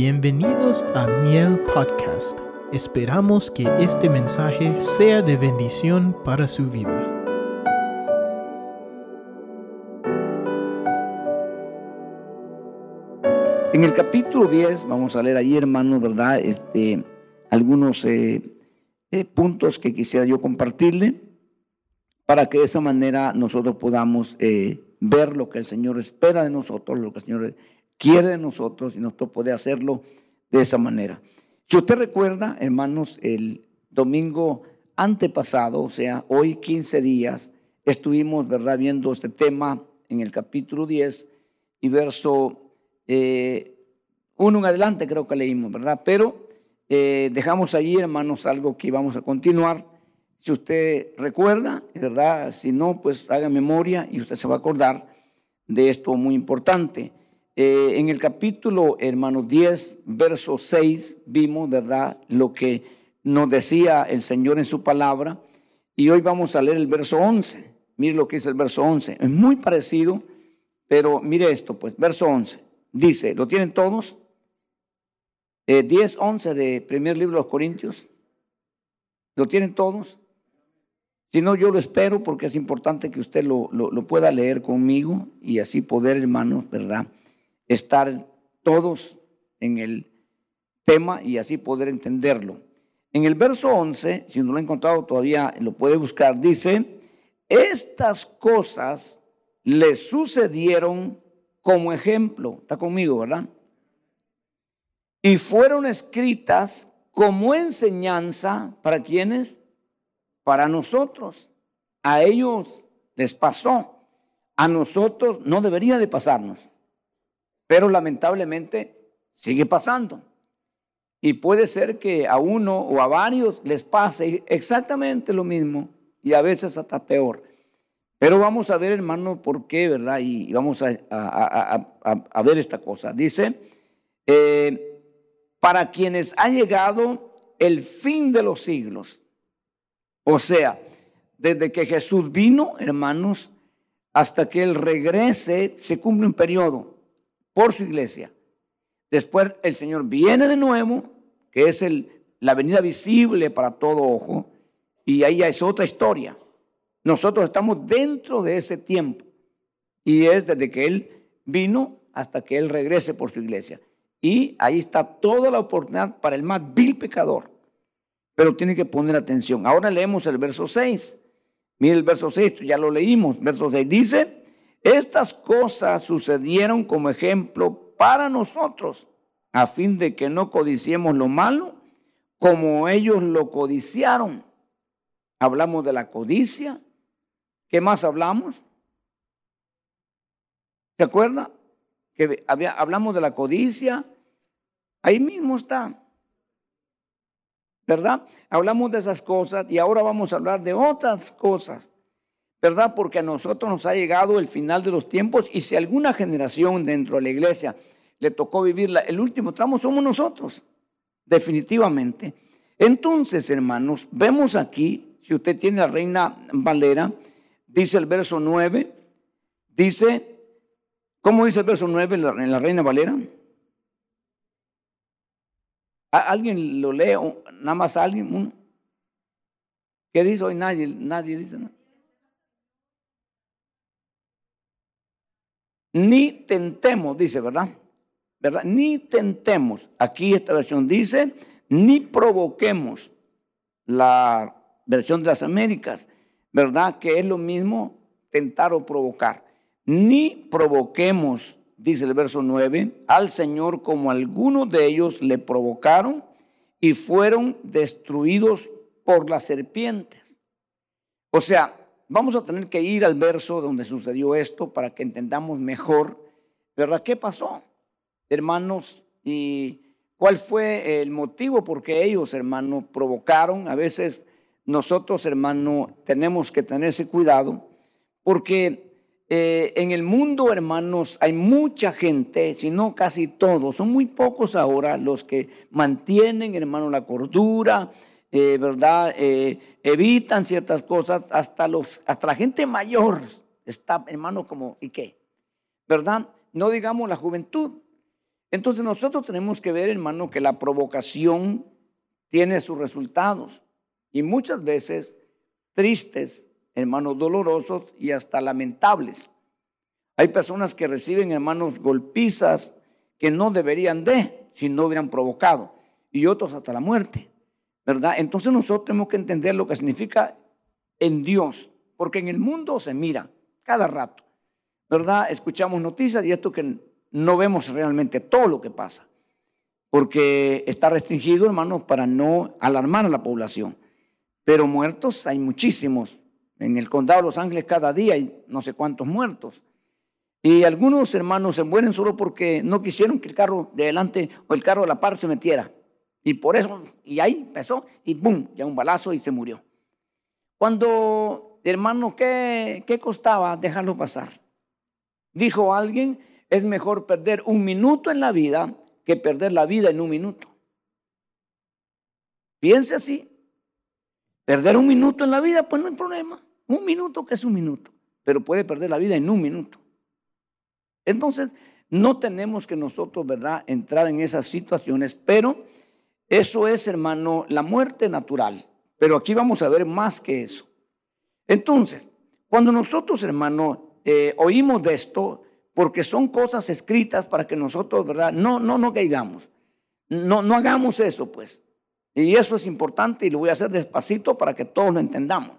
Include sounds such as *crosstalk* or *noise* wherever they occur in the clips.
Bienvenidos a Miel Podcast. Esperamos que este mensaje sea de bendición para su vida. En el capítulo 10, vamos a leer ahí, hermanos, ¿verdad? Este, algunos eh, eh, puntos que quisiera yo compartirle para que de esa manera nosotros podamos eh, ver lo que el Señor espera de nosotros, lo que el Señor quiere de nosotros y nosotros puede hacerlo de esa manera. Si usted recuerda, hermanos, el domingo antepasado, o sea, hoy 15 días, estuvimos, ¿verdad?, viendo este tema en el capítulo 10 y verso eh, uno en adelante creo que leímos, ¿verdad? Pero eh, dejamos allí, hermanos, algo que vamos a continuar. Si usted recuerda, ¿verdad? Si no, pues haga memoria y usted se va a acordar de esto muy importante. Eh, en el capítulo, hermanos, 10, verso 6, vimos, ¿verdad?, lo que nos decía el Señor en su palabra. Y hoy vamos a leer el verso 11. Mire lo que dice el verso 11. Es muy parecido, pero mire esto, pues, verso 11. Dice, ¿lo tienen todos? 10, eh, 11 de primer libro de los Corintios. ¿Lo tienen todos? Si no, yo lo espero porque es importante que usted lo, lo pueda leer conmigo y así poder, hermanos, ¿verdad? Estar todos en el tema y así poder entenderlo. En el verso 11, si no lo ha encontrado todavía, lo puede buscar, dice, estas cosas le sucedieron como ejemplo, está conmigo, ¿verdad? Y fueron escritas como enseñanza para quienes, para nosotros. A ellos les pasó, a nosotros no debería de pasarnos. Pero lamentablemente sigue pasando. Y puede ser que a uno o a varios les pase exactamente lo mismo y a veces hasta peor. Pero vamos a ver, hermano, por qué, ¿verdad? Y vamos a, ver esta cosa. Dice, eh, para quienes ha llegado el fin de los siglos. O sea, desde que Jesús vino, hermanos, hasta que Él regrese, se cumple un periodo por su iglesia. Después el Señor viene de nuevo, que es la venida visible para todo ojo, y ahí ya es otra historia. Nosotros estamos dentro de ese tiempo, y es desde que Él vino hasta que Él regrese por su iglesia. Y ahí está toda la oportunidad para el más vil pecador. Pero tiene que poner atención. Ahora leemos el verso 6. Mire el verso 6, ya lo leímos. Verso 6 dice, estas cosas sucedieron como ejemplo para nosotros, a fin de que no codiciemos lo malo como ellos lo codiciaron. Hablamos de la codicia. ¿Qué más hablamos? ¿Se acuerda? Que hablamos de la codicia. Ahí mismo está. ¿Verdad? Hablamos de esas cosas y ahora vamos a hablar de otras cosas ¿verdad? Porque a nosotros nos ha llegado el final de los tiempos y si alguna generación dentro de la iglesia le tocó vivir el último tramo, somos nosotros, definitivamente. Entonces, hermanos, vemos aquí, si usted tiene la reina Valera, dice el verso 9, dice, ¿cómo dice el verso 9 en la reina Valera? ¿Alguien lo lee? ¿Nada más alguien? ¿Qué dice hoy? Nadie, nadie dice nada. Ni tentemos, dice, ¿verdad? ¿verdad? Ni tentemos. Aquí esta versión dice, ni provoquemos. La versión de las Américas, ¿verdad? Que es lo mismo tentar o provocar. Ni provoquemos, dice el verso 9, al Señor como algunos de ellos le provocaron y fueron destruidos por las serpientes. O sea, Vamos a tener que ir al verso donde sucedió esto para que entendamos mejor, ¿verdad? ¿Qué pasó, hermanos? ¿Y cuál fue el motivo por qué ellos, hermanos, provocaron? A veces nosotros, hermano, tenemos que tener ese cuidado porque eh, en el mundo, hermanos, hay mucha gente, si no casi todos, son muy pocos ahora los que mantienen, hermano, la cordura, eh, ¿verdad? Eh, evitan ciertas cosas, hasta, los, hasta la gente mayor está, hermano, como, ¿y qué? ¿Verdad? No digamos la juventud. Entonces nosotros tenemos que ver, hermano, que la provocación tiene sus resultados y muchas veces tristes, hermanos, dolorosos y hasta lamentables. Hay personas que reciben, hermanos, golpizas que no deberían de, si no hubieran provocado, y otros hasta la muerte, ¿verdad? Entonces nosotros tenemos que entender lo que significa en Dios, porque en el mundo se mira cada rato, ¿verdad? Escuchamos noticias y esto que no vemos realmente todo lo que pasa, porque está restringido, hermanos, para no alarmar a la población. Pero muertos hay muchísimos. En el condado de Los Ángeles cada día hay no sé cuántos muertos. Y algunos hermanos se mueren solo porque no quisieron que el carro de adelante o el carro de la par se metiera. Y por eso, y ahí empezó, y ¡bum! Ya un balazo y se murió. Cuando, hermano, ¿qué, qué costaba dejarlo pasar? Dijo alguien, es mejor perder un minuto en la vida que perder la vida en un minuto. Piense así. Perder un minuto en la vida, pues no hay problema. Un minuto que es un minuto, pero puede perder la vida en un minuto. Entonces, no tenemos que nosotros, ¿verdad?, entrar en esas situaciones, pero eso es, hermano, la muerte natural. Pero aquí vamos a ver más que eso. Entonces, cuando nosotros, hermano, eh, oímos de esto, porque son cosas escritas para que nosotros, ¿verdad? No, no, no caigamos. No, no hagamos eso, pues. Y eso es importante y lo voy a hacer despacito para que todos lo entendamos.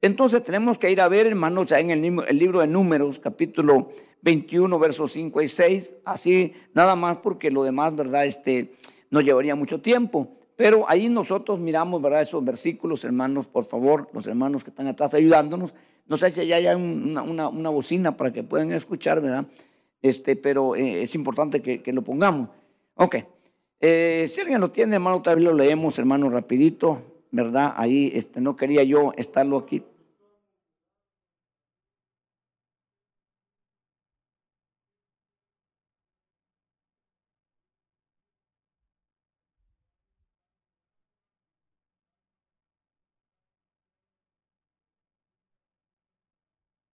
Entonces tenemos que ir a ver, hermanos, en el, libro de Números, capítulo 21, versos 5 y 6, así nada más porque lo demás, ¿verdad? Este, nos llevaría mucho tiempo. Pero ahí nosotros miramos, ¿verdad? Esos versículos, hermanos, por favor, los hermanos que están atrás ayudándonos. No sé si ya hay una, una, bocina para que puedan escuchar, ¿verdad? Este, pero eh, es importante que, que, lo pongamos. Ok. Eh, si alguien lo tiene, hermano, tal vez lo leemos, hermano, rapidito, ¿verdad? Ahí este, no quería yo estarlo aquí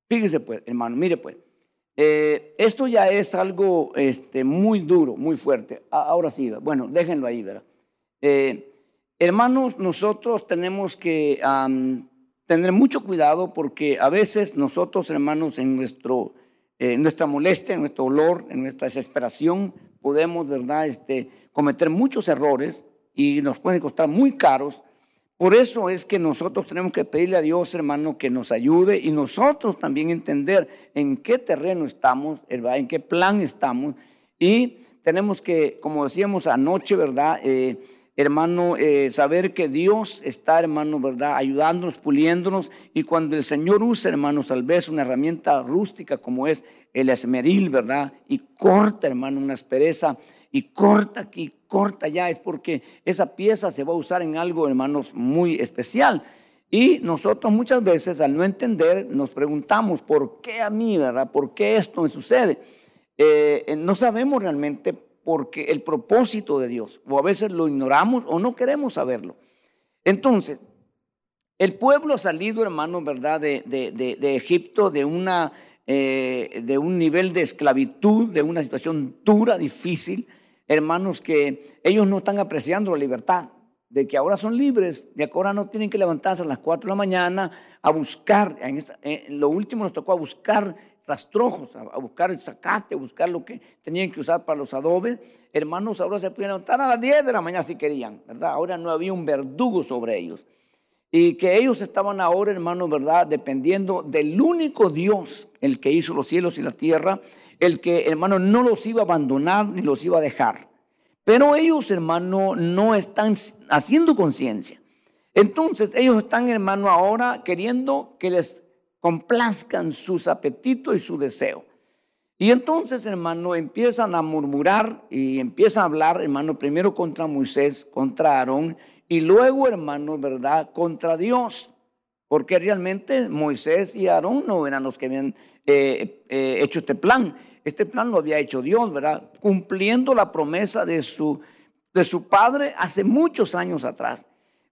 Fíjese pues, hermano, mire pues, eh, esto ya es algo este, muy duro, muy fuerte. Ahora sí, bueno, déjenlo ahí, ¿verdad? Eh, hermanos, nosotros tenemos que tener mucho cuidado porque a veces nosotros, hermanos, en nuestro, eh, nuestra molestia, en nuestro dolor, en nuestra desesperación, podemos, ¿verdad?, este, cometer muchos errores y nos pueden costar muy caros por eso es que nosotros tenemos que pedirle a Dios, hermano, que nos ayude y nosotros también entender en qué terreno estamos, en qué plan estamos. Y tenemos que, como decíamos anoche, ¿verdad? Eh, hermano, eh, saber que Dios está, hermano, ¿verdad? Ayudándonos, puliéndonos. Y cuando el Señor usa, hermano, tal vez una herramienta rústica como es el esmeril, ¿verdad? Y corta, hermano, una aspereza y corta aquí, corta ya, es porque esa pieza se va a usar en algo, hermanos, muy especial. Y nosotros muchas veces al no entender nos preguntamos, ¿por qué a mí, verdad? ¿Por qué esto me sucede? Eh, no sabemos realmente porque el propósito de Dios, o a veces lo ignoramos o no queremos saberlo. Entonces, el pueblo ha salido, hermanos, ¿verdad? De, de, Egipto, de, una, eh, de un nivel de esclavitud, de una situación dura, difícil, hermanos, que ellos no están apreciando la libertad, de que ahora son libres, de que ahora no tienen que levantarse a las 4 de la mañana a buscar, en, lo último nos tocó a buscar rastrojos, a, buscar el zacate, a buscar lo que tenían que usar para los adobes. Hermanos, ahora se pueden levantar a las 10 de la mañana si querían, ¿verdad? Ahora no había un verdugo sobre ellos. Y que ellos estaban ahora, hermanos, ¿verdad? Dependiendo del único Dios, el que hizo los cielos y la tierra, el que, hermano, no los iba a abandonar ni los iba a dejar. Pero ellos, hermano, no están haciendo conciencia. Entonces, ellos están, hermano, ahora queriendo que les complazcan sus apetitos y su deseo. Y entonces, hermano, empiezan a murmurar y empiezan a hablar, hermano, primero contra Moisés, contra Aarón, y luego, hermano, ¿verdad?, contra Dios. Porque realmente Moisés y Aarón no eran los que habían eh, eh, hecho este plan. Este plan lo había hecho Dios, ¿verdad? Cumpliendo la promesa de su, de su padre hace muchos años atrás.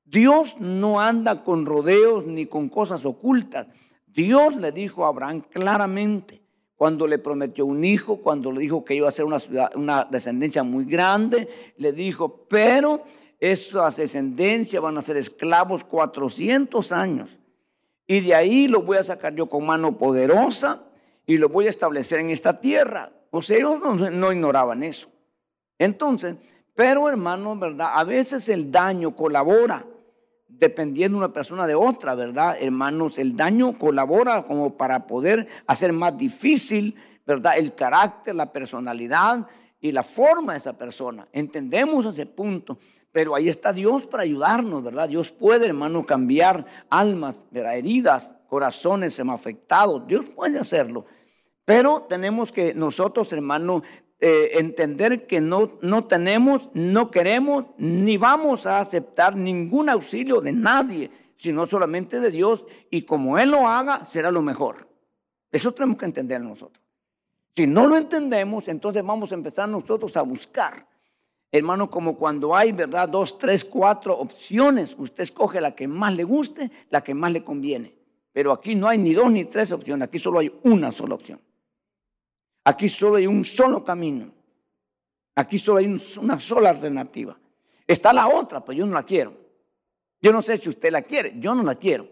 Dios no anda con rodeos ni con cosas ocultas. Dios le dijo a Abraham claramente, cuando le prometió un hijo, cuando le dijo que iba a ser una, ciudad, una descendencia muy grande, le dijo, pero esa descendencia van a ser esclavos 400 años. Y de ahí lo voy a sacar yo con mano poderosa y lo voy a establecer en esta tierra. O sea, ellos no, ignoraban eso. Entonces, pero hermanos, ¿verdad? A veces el daño colabora dependiendo una persona de otra, ¿verdad? Hermanos, el daño colabora como para poder hacer más difícil, ¿verdad? El carácter, la personalidad y la forma de esa persona. Entendemos ese punto, pero ahí está Dios para ayudarnos, ¿verdad? Dios puede, hermano, cambiar almas, heridas, corazones afectados. Dios puede hacerlo. Pero tenemos que nosotros, hermano, eh, entender que no, no tenemos, no queremos, ni vamos a aceptar ningún auxilio de nadie, sino solamente de Dios. Y como Él lo haga, será lo mejor. Eso tenemos que entender nosotros. Si no lo entendemos, entonces vamos a empezar nosotros a buscar. Hermano, como cuando hay, ¿verdad? Dos, tres, cuatro opciones. Usted escoge la que más le guste, la que más le conviene. Pero aquí no hay ni dos ni tres opciones, aquí solo hay una sola opción. Aquí solo hay un solo camino. Aquí solo hay una sola alternativa. Está la otra, pero yo no la quiero. Yo no sé si usted la quiere, yo no la quiero.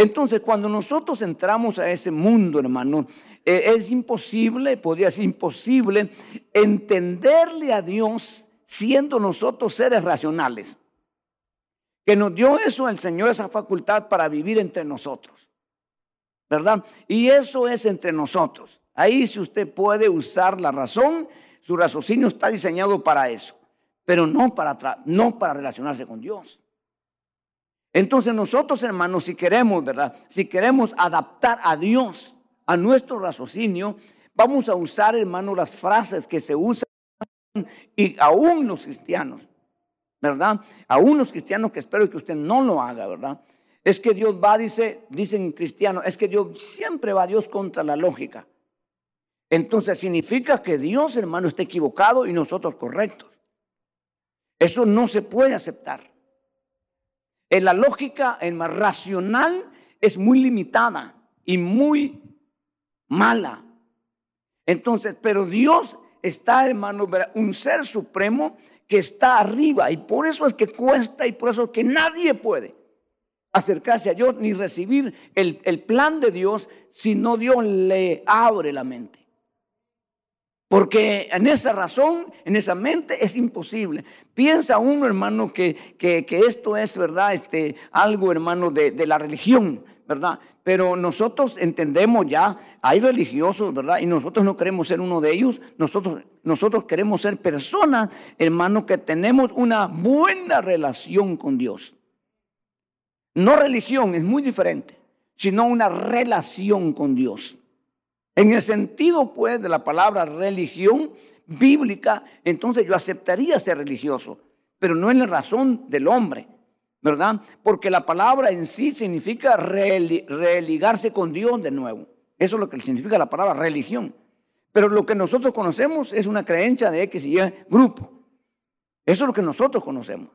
Entonces, cuando nosotros entramos a ese mundo, hermano, eh, es imposible, podría ser imposible, entenderle a Dios siendo nosotros seres racionales. Que nos dio eso el Señor, esa facultad para vivir entre nosotros. ¿Verdad? Y eso es entre nosotros. Ahí si usted puede usar la razón, su raciocinio está diseñado para eso, pero no para, no para relacionarse con Dios. Entonces nosotros, hermanos, si queremos, ¿verdad? Si queremos adaptar a Dios a nuestro raciocinio, vamos a usar, hermanos, las frases que se usan y aún los cristianos, ¿verdad? Aún los cristianos que espero que usted no lo haga, ¿verdad? Es que Dios va, dice, dicen cristianos, es que Dios siempre va a Dios contra la lógica. Entonces significa que Dios, hermano, está equivocado y nosotros correctos. Eso no se puede aceptar. En la lógica, en más racional, es muy limitada y muy mala. Entonces, pero Dios está, hermano, un ser supremo que está arriba y por eso es que cuesta y por eso es que nadie puede acercarse a Dios ni recibir el, el plan de Dios si no Dios le abre la mente. Porque en esa razón, en esa mente es imposible. Piensa uno, hermano, que, que, esto es, ¿verdad? Este, algo, hermano, de, de, la religión, ¿verdad? Pero nosotros entendemos ya, hay religiosos, ¿verdad? Y nosotros no queremos ser uno de ellos. Nosotros, nosotros queremos ser personas, hermano, que tenemos una buena relación con Dios. No religión, es muy diferente, sino una relación con Dios. En el sentido, pues, de la palabra religión bíblica, entonces yo aceptaría ser religioso, pero no en la razón del hombre, ¿verdad? Porque la palabra en sí significa religarse con Dios de nuevo. Eso es lo que significa la palabra religión. Pero lo que nosotros conocemos es una creencia de X y Y grupo. Eso es lo que nosotros conocemos.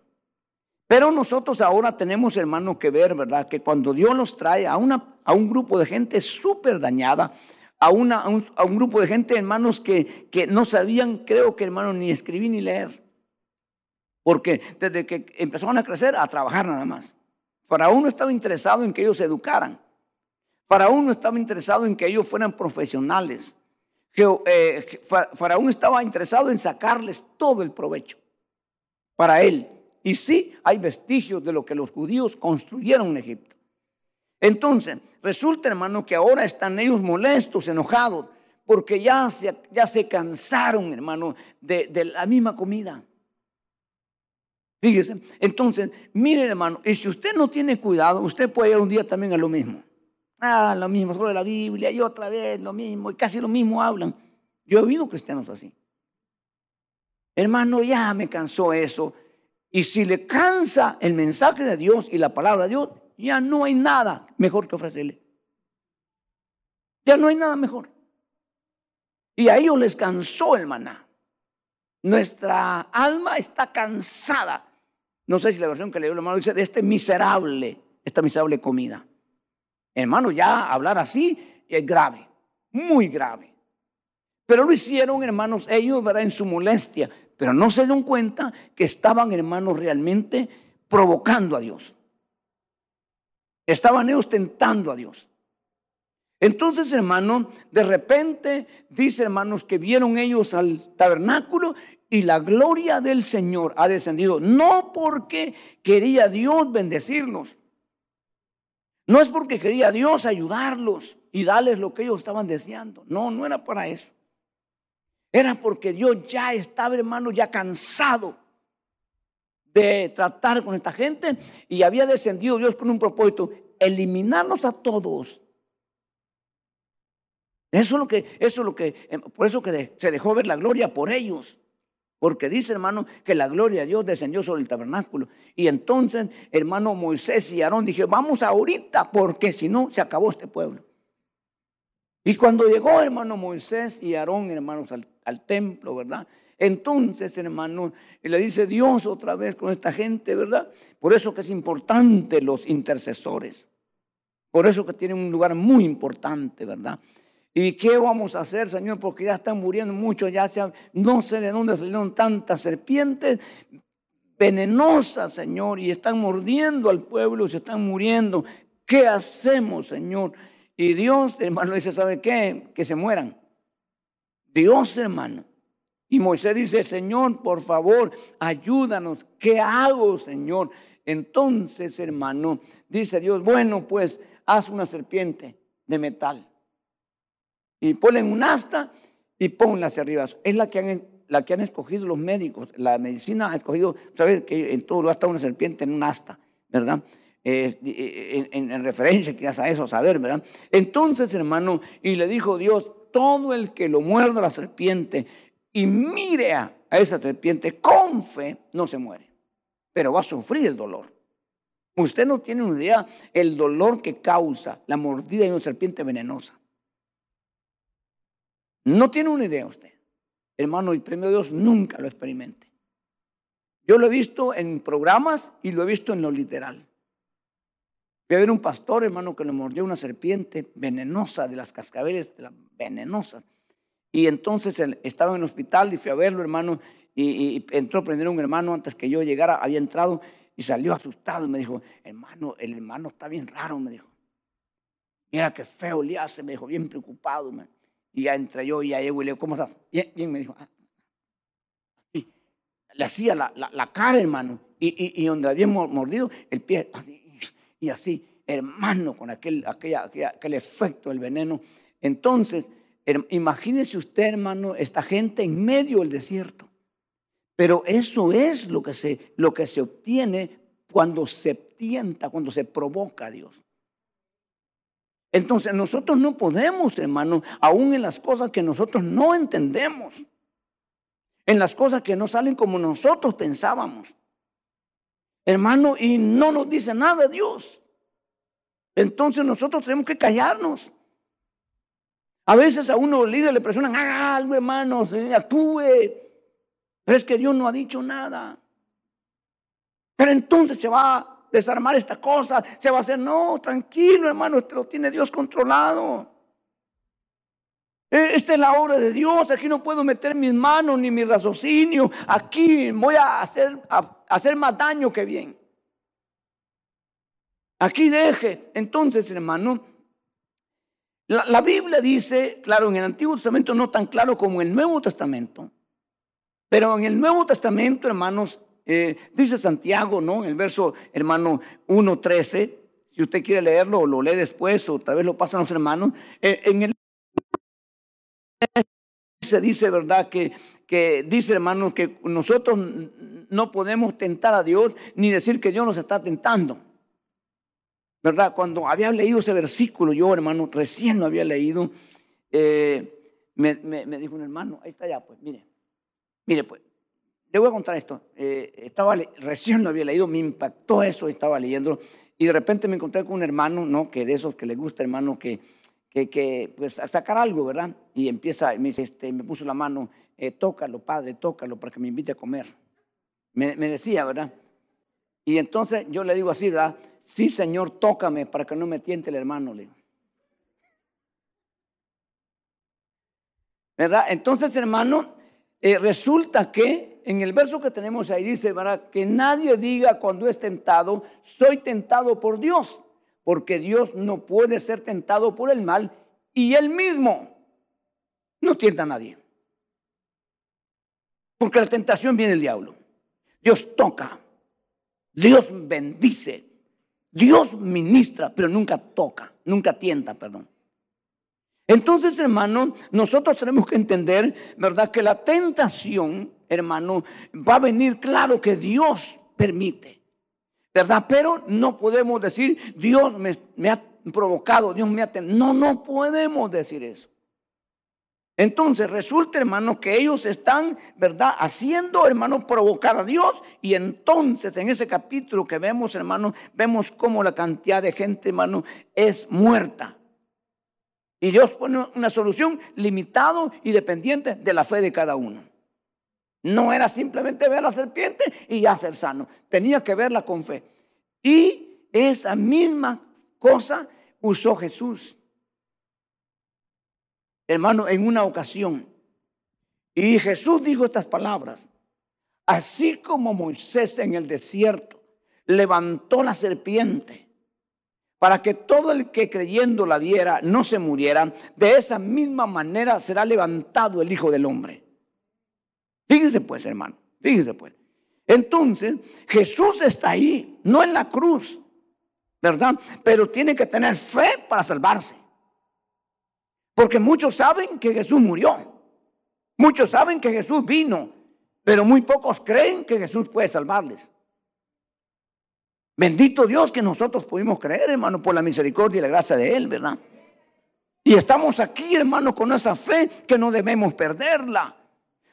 Pero nosotros ahora tenemos, hermanos, que ver, ¿verdad? Que cuando Dios nos trae a, una, a un grupo de gente súper dañada, a, un, grupo de gente, hermanos, que, que no sabían, creo que, hermanos, ni escribir ni leer. Porque desde que empezaron a crecer, a trabajar nada más. Faraón no estaba interesado en que ellos se educaran. Faraón no estaba interesado en que ellos fueran profesionales. Eh, Faraón estaba interesado en sacarles todo el provecho para él. Y sí, hay vestigios de lo que los judíos construyeron en Egipto. Entonces, resulta, hermano, que ahora están ellos molestos, enojados, porque ya se, ya se cansaron, hermano, de, de la misma comida. Fíjese, entonces, miren, hermano, y si usted no tiene cuidado, usted puede ir un día también a lo mismo. Ah, lo mismo, solo la Biblia, y otra vez lo mismo, y casi lo mismo hablan. Yo he oído cristianos así. Hermano, ya me cansó eso. Y si le cansa el mensaje de Dios y la palabra de Dios, ya no hay nada mejor que ofrecerle. Ya no hay nada mejor. Y a ellos les cansó el maná. Nuestra alma está cansada. No sé si la versión que le dio el hermano dice de este miserable, esta miserable comida. Hermano, ya hablar así es grave, muy grave. Pero lo hicieron, hermanos, ellos. En su molestia. Pero no se dieron cuenta que estaban, hermanos, realmente provocando a Dios. Estaban ellos tentando a Dios. Entonces, hermano, de repente dice, hermanos, que vieron ellos al tabernáculo y la gloria del Señor ha descendido. No porque quería Dios bendecirlos. No es porque quería Dios ayudarlos y darles lo que ellos estaban deseando. No, no era para eso. Era porque Dios ya estaba, hermano, ya cansado de tratar con esta gente y había descendido Dios con un propósito, eliminarlos a todos. Eso es lo que, eso es lo que, eh, por eso que se dejó ver la gloria por ellos. Porque dice, hermano, que la gloria de Dios descendió sobre el tabernáculo. Y entonces, hermano Moisés y Aarón dijeron, vamos ahorita, porque si no, se acabó este pueblo. Y cuando llegó, hermano Moisés y Aarón, hermanos, al, al templo, ¿verdad? Entonces, hermano, le dice Dios otra vez con esta gente, ¿verdad? Por eso que es importante los intercesores. Por eso que tienen un lugar muy importante, ¿verdad? ¿Y qué vamos a hacer, Señor? Porque ya están muriendo muchos, ya no sé de dónde salieron tantas serpientes venenosas, Señor, y están mordiendo al pueblo, se están muriendo. ¿Qué hacemos, Señor? Y Dios, hermano, dice, ¿sabe qué? Que se mueran. Dios, hermano. Y Moisés dice, Señor, por favor, ayúdanos. ¿Qué hago, Señor? Entonces, hermano, dice Dios, bueno, pues haz una serpiente de metal y ponen un asta y ponla hacia arriba. Es la que han, la que han escogido los médicos. La medicina ha escogido, sabes que en todo lugar está una serpiente en un asta, ¿verdad? en, en, referencia quizás a eso, saber, ¿verdad? Entonces, hermano, y le dijo Dios, todo el que lo muerda la serpiente y mire a, esa serpiente con fe, no se muere, pero va a sufrir el dolor. Usted no tiene una idea el dolor que causa la mordida de una serpiente venenosa. No tiene una idea usted. Hermano, y premio Dios nunca lo experimente. Yo lo he visto en programas y lo he visto en lo literal. Fui a ver un pastor, hermano, que le mordió una serpiente venenosa de las cascabeles, de las venenosas. Y entonces estaba en el hospital y fui a verlo, hermano, y, entró a prender un hermano antes que yo llegara, había entrado y salió asustado y me dijo, hermano, el hermano está bien raro, me dijo. Mira qué feo le hace, me dijo, bien preocupado. Y ya entré yo y ya llego y le digo, ¿cómo estás? Y, me dijo, ah. y le hacía la, la, cara, hermano, y, y, donde había mordido, el pie, y así, hermano, con aquel, aquella, aquel efecto del veneno. Entonces, imagínese usted, hermano, esta gente en medio del desierto. Pero eso es lo que se, lo que se obtiene cuando se tienta, cuando se provoca a Dios. Entonces nosotros no podemos, hermano, aún en las cosas que nosotros no entendemos, en las cosas que no salen como nosotros pensábamos. Hermano, y no nos dice nada Dios. Entonces nosotros tenemos que callarnos. A veces a uno líder le presionan, haga algo, hermano, actúe. Pero es que Dios no ha dicho nada. Pero entonces se va desarmar esta cosa, se va a hacer, no, tranquilo hermano, esto lo tiene Dios controlado. E, esta es la obra de Dios, aquí no puedo meter mis manos ni mi raciocinio, aquí voy a hacer, a hacer más daño que bien. Aquí deje, entonces hermano, la, Biblia dice, claro, en el Antiguo Testamento no tan claro como en el Nuevo Testamento, pero en el Nuevo Testamento, hermanos, eh, dice Santiago, ¿no? En el verso, hermano 1.13, si usted quiere leerlo, lo lee después o tal vez lo pasan los hermanos. Eh, en el se dice, ¿verdad? Que, que dice, hermano, que nosotros no podemos tentar a Dios ni decir que Dios nos está tentando. ¿Verdad? Cuando había leído ese versículo, yo, hermano, recién lo había leído, eh, me, me, dijo un hermano, ahí está ya, pues, mire, mire, pues, le voy a contar esto. Eh, estaba, recién lo había leído, me impactó eso, estaba leyendo y de repente me encontré con un hermano, ¿no? Que de esos que le gusta, hermano, que, que, que pues a sacar algo, ¿verdad? Y empieza, me dice, este, me puso la mano, eh, tócalo, padre, tócalo para que me invite a comer. Me, me decía, ¿verdad? Y entonces yo le digo así, ¿verdad? Sí, Señor, tócame para que no me tiente el hermano, le digo. ¿Verdad? Entonces, hermano, eh, resulta que en el verso que tenemos ahí dice, ¿verdad? Que nadie diga cuando es tentado, soy tentado por Dios, porque Dios no puede ser tentado por el mal y él mismo no tienta a nadie. Porque la tentación viene del diablo. Dios toca, Dios bendice, Dios ministra, pero nunca toca, nunca tienta, perdón. Entonces, hermano, nosotros tenemos que entender, ¿verdad? Que la tentación, hermano, va a venir, claro que Dios permite, ¿verdad? Pero no podemos decir, Dios me, ha provocado, Dios me ha... No, no podemos decir eso. Entonces resulta, hermano, que ellos están, ¿verdad?, haciendo, hermano, provocar a Dios. Y entonces en ese capítulo que vemos, hermano, vemos cómo la cantidad de gente, hermano, es muerta. Y Dios pone una solución limitado y dependiente de la fe de cada uno. No era simplemente ver a la serpiente y ya ser sano. Tenía que verla con fe. Y esa misma cosa usó Jesús hermano, en una ocasión. Y Jesús dijo estas palabras. Así como Moisés en el desierto levantó la serpiente para que todo el que creyendo la viera no se muriera, de esa misma manera será levantado el Hijo del Hombre. Fíjense pues, hermano, fíjense pues. Entonces, Jesús está ahí, no en la cruz, ¿verdad? Pero tiene que tener fe para salvarse. Porque muchos saben que Jesús murió. Muchos saben que Jesús vino. Pero muy pocos creen que Jesús puede salvarles. Bendito Dios que nosotros pudimos creer, hermano, por la misericordia y la gracia de Él, ¿verdad? Y estamos aquí, hermano, con esa fe que no debemos perderla.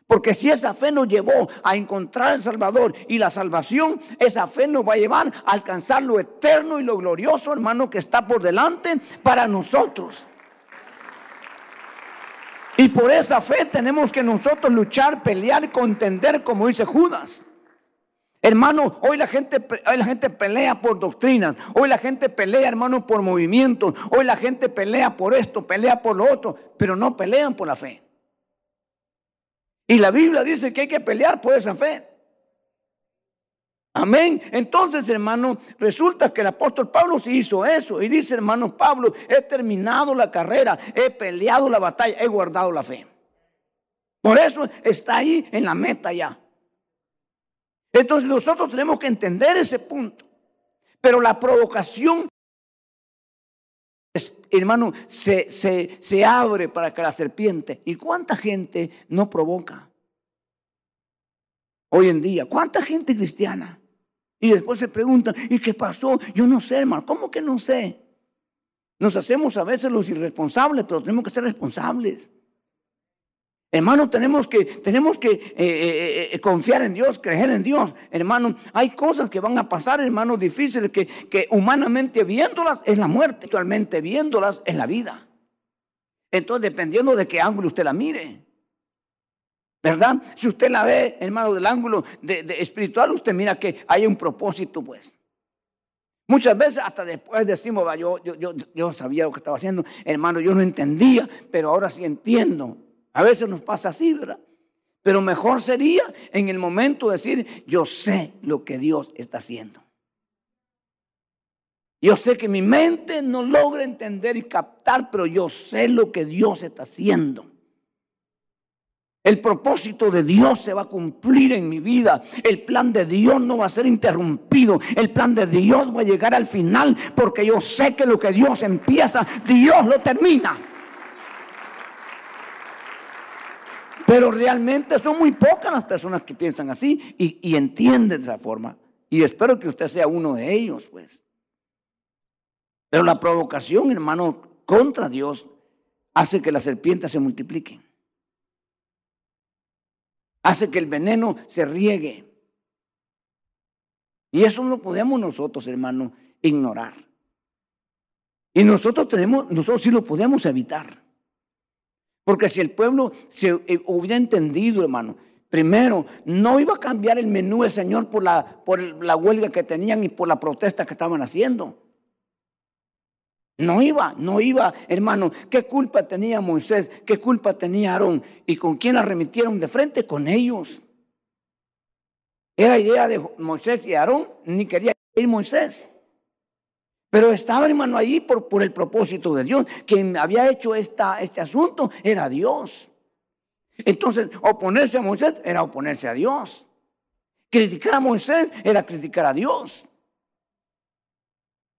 Porque si esa fe nos llevó a encontrar al Salvador y la salvación, esa fe nos va a llevar a alcanzar lo eterno y lo glorioso, hermano, que está por delante para nosotros. Y por esa fe tenemos que nosotros luchar, pelear, contender, como dice Judas. Hermano, hoy la gente, hoy la gente pelea por doctrinas, hoy la gente pelea, hermano, por movimientos, hoy la gente pelea por esto, pelea por lo otro, pero no pelean por la fe. Y la Biblia dice que hay que pelear por esa fe. Amén. Entonces, hermano, resulta que el apóstol Pablo se hizo eso. Y dice, hermano Pablo, he terminado la carrera, he peleado la batalla, he guardado la fe. Por eso está ahí en la meta ya. Entonces nosotros tenemos que entender ese punto. Pero la provocación, hermano, se, se, se abre para que la serpiente. ¿Y cuánta gente no provoca? Hoy en día, ¿cuánta gente cristiana? Y después se preguntan, ¿y qué pasó? Yo no sé, hermano. ¿Cómo que no sé? Nos hacemos a veces los irresponsables, pero tenemos que ser responsables. Hermano, tenemos que, tenemos que eh, eh, eh, confiar en Dios, creer en Dios. Hermano, hay cosas que van a pasar, hermano, difíciles, que, que humanamente viéndolas es la muerte, actualmente viéndolas es la vida. Entonces, dependiendo de qué ángulo usted la mire. ¿Verdad? Si usted la ve, hermano, del ángulo de, espiritual, usted mira que hay un propósito, pues. Muchas veces hasta después decimos, yo, yo, yo, sabía lo que estaba haciendo, hermano, yo no entendía, pero ahora sí entiendo. A veces nos pasa así, ¿verdad? Pero mejor sería en el momento decir, yo sé lo que Dios está haciendo. Yo sé que mi mente no logra entender y captar, pero yo sé lo que Dios está haciendo. El propósito de Dios se va a cumplir en mi vida. El plan de Dios no va a ser interrumpido. El plan de Dios va a llegar al final porque yo sé que lo que Dios empieza, Dios lo termina. Pero realmente son muy pocas las personas que piensan así y, entienden esa forma. Y espero que usted sea uno de ellos, pues. Pero la provocación, hermano, contra Dios hace que las serpientes se multipliquen hace que el veneno se riegue. Y eso no podemos nosotros, hermano, ignorar. Y nosotros tenemos, nosotros sí lo podemos evitar. Porque si el pueblo se eh, hubiera entendido, hermano, primero, no iba a cambiar el menú del Señor por la, por la huelga que tenían y por la protesta que estaban haciendo. No iba, no iba, hermano. ¿Qué culpa tenía Moisés? ¿Qué culpa tenía Aarón? ¿Y con quién la remitieron de frente? Con ellos. Era idea de Moisés y Aarón, ni quería ir Moisés. Pero estaba, hermano, allí por, por el propósito de Dios. Quien había hecho esta, este asunto era Dios. Entonces, oponerse a Moisés era oponerse a Dios. Criticar a Moisés era criticar a Dios.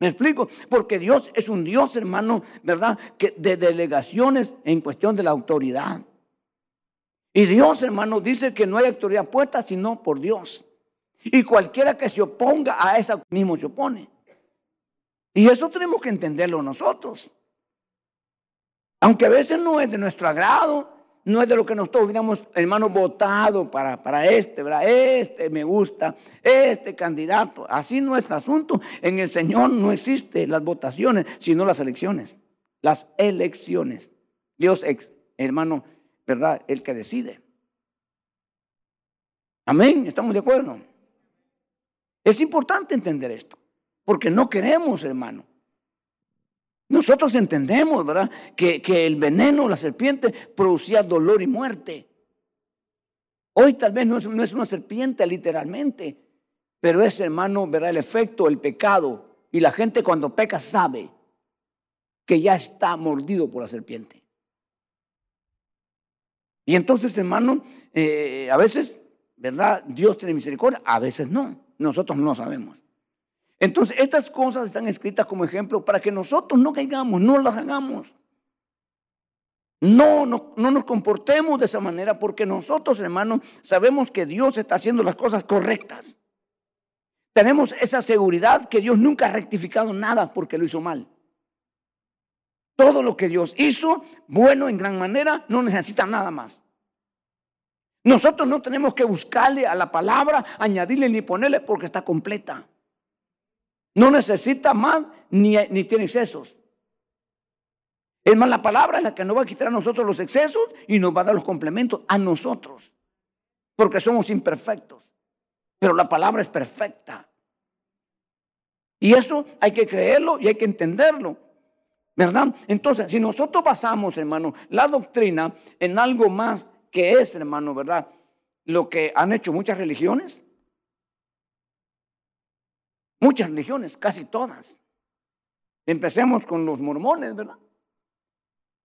¿Me explico? Porque Dios es un Dios, hermano, ¿verdad? Que de delegaciones en cuestión de la autoridad. Y Dios, hermano, dice que no hay autoridad puesta sino por Dios. Y cualquiera que se oponga a esa mismo se opone. Y eso tenemos que entenderlo nosotros. Aunque a veces no es de nuestro agrado, no es de lo que nosotros hubiéramos, hermano, votado para, para este, ¿verdad? Este me gusta, este candidato. Así no es el asunto. En el Señor no existen las votaciones, sino las elecciones. Las elecciones. Dios, ex, hermano, ¿verdad? El que decide. Amén, estamos de acuerdo. Es importante entender esto, porque no queremos, hermano, nosotros entendemos, ¿verdad? Que, el veneno, la serpiente, producía dolor y muerte. Hoy tal vez no es, una serpiente literalmente, pero es, hermano, ¿verdad? El efecto, el pecado. Y la gente cuando peca sabe que ya está mordido por la serpiente. Y entonces, hermano, eh, a veces, ¿verdad? Dios tiene misericordia, a veces no. Nosotros no sabemos. Entonces, estas cosas están escritas como ejemplo para que nosotros no caigamos, no las hagamos. No, no, no nos comportemos de esa manera porque nosotros, hermanos, sabemos que Dios está haciendo las cosas correctas. Tenemos esa seguridad que Dios nunca ha rectificado nada porque lo hizo mal. Todo lo que Dios hizo, bueno en gran manera, no necesita nada más. Nosotros no tenemos que buscarle a la palabra, añadirle ni ponerle porque está completa. No necesita más ni, ni tiene excesos. Es más, la palabra es la que nos va a quitar a nosotros los excesos y nos va a dar los complementos a nosotros. Porque somos imperfectos. Pero la palabra es perfecta. Y eso hay que creerlo y hay que entenderlo. ¿Verdad? Entonces, si nosotros basamos, hermano, la doctrina en algo más que es, hermano, ¿verdad? Lo que han hecho muchas religiones, Muchas religiones, casi todas. Empecemos con los mormones, ¿verdad?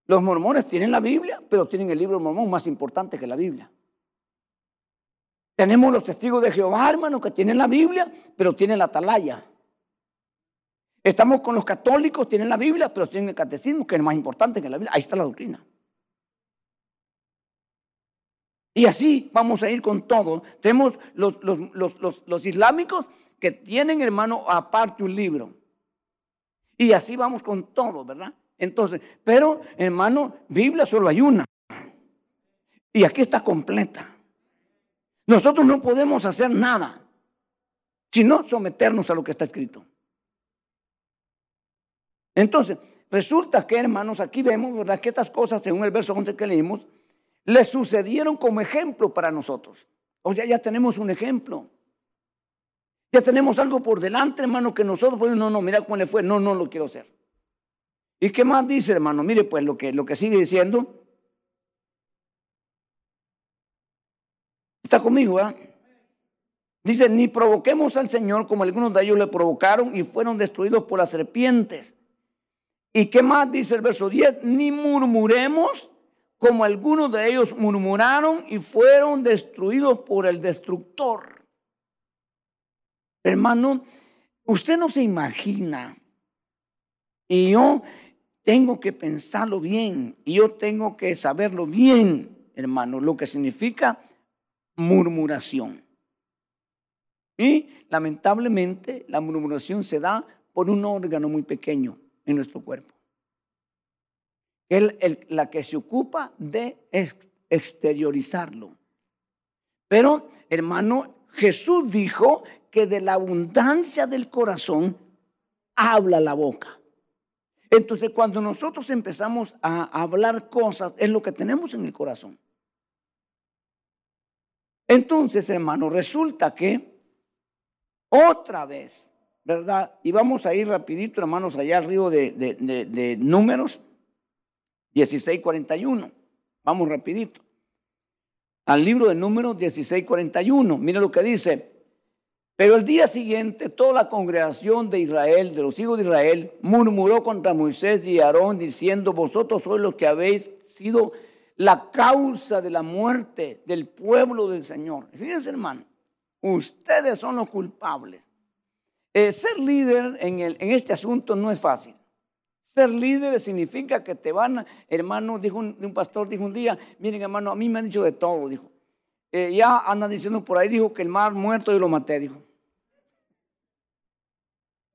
Los mormones tienen la Biblia, pero tienen el libro mormón más importante que la Biblia. Tenemos los testigos de Jehová, hermano, que tienen la Biblia, pero tienen la atalaya. Estamos con los católicos, tienen la Biblia, pero tienen el catecismo, que es más importante que la Biblia. Ahí está la doctrina. Y así vamos a ir con todo. Tenemos los, los, los, los islámicos, que tienen, hermano, aparte un libro. Y así vamos con todo, ¿verdad? Entonces, pero, hermano, Biblia solo hay una. Y aquí está completa. Nosotros no podemos hacer nada, sino someternos a lo que está escrito. Entonces, resulta que, hermanos, aquí vemos, ¿verdad? Que estas cosas, según el verso 11 que leímos, le sucedieron como ejemplo para nosotros. O sea, ya tenemos un ejemplo. Ya tenemos algo por delante, hermano, que nosotros podemos, no, no, mira cómo le fue, no, no lo quiero hacer. ¿Y qué más dice, hermano? Mire, pues lo que, lo que sigue diciendo. Está conmigo, ¿verdad? Dice, ni provoquemos al Señor como algunos de ellos le provocaron y fueron destruidos por las serpientes. ¿Y qué más dice el verso 10? Ni murmuremos como algunos de ellos murmuraron y fueron destruidos por el destructor. Hermano, usted no se imagina. Y yo tengo que pensarlo bien. Y yo tengo que saberlo bien, hermano, lo que significa murmuración. Y lamentablemente la murmuración se da por un órgano muy pequeño en nuestro cuerpo. Es la que se ocupa de exteriorizarlo. Pero, hermano, Jesús dijo que de la abundancia del corazón habla la boca. Entonces, cuando nosotros empezamos a hablar cosas, es lo que tenemos en el corazón. Entonces, hermano, resulta que otra vez ¿verdad? Y vamos a ir rapidito, hermanos, allá al río de, de, de, números 1641. Vamos rapidito. Al libro de números 1641. Mire lo que dice. Pero el día siguiente toda la congregación de Israel, de los hijos de Israel, murmuró contra Moisés y Aarón diciendo, vosotros sois los que habéis sido la causa de la muerte del pueblo del Señor. Fíjense hermano, ustedes son los culpables. Eh, ser líder en, este asunto no es fácil. Ser líder significa que te van, hermano, dijo un, un, pastor, dijo un día, miren hermano, a mí me han dicho de todo, dijo. Eh, ya andan diciendo por ahí, dijo que el mar muerto yo lo maté, dijo.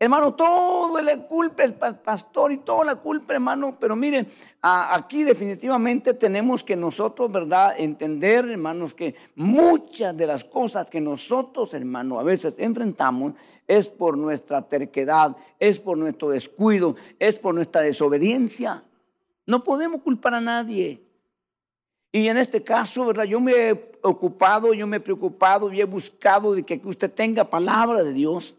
Hermano, todo es la culpa el pastor y toda la culpa, hermano. Pero miren, aquí definitivamente tenemos que nosotros, ¿verdad? Entender, hermanos, que muchas de las cosas que nosotros, hermano, a veces enfrentamos es por nuestra terquedad, es por nuestro descuido, es por nuestra desobediencia. No podemos culpar a nadie. Y en este caso, ¿verdad? Yo me he ocupado, yo me he preocupado y he buscado de que usted tenga palabra de Dios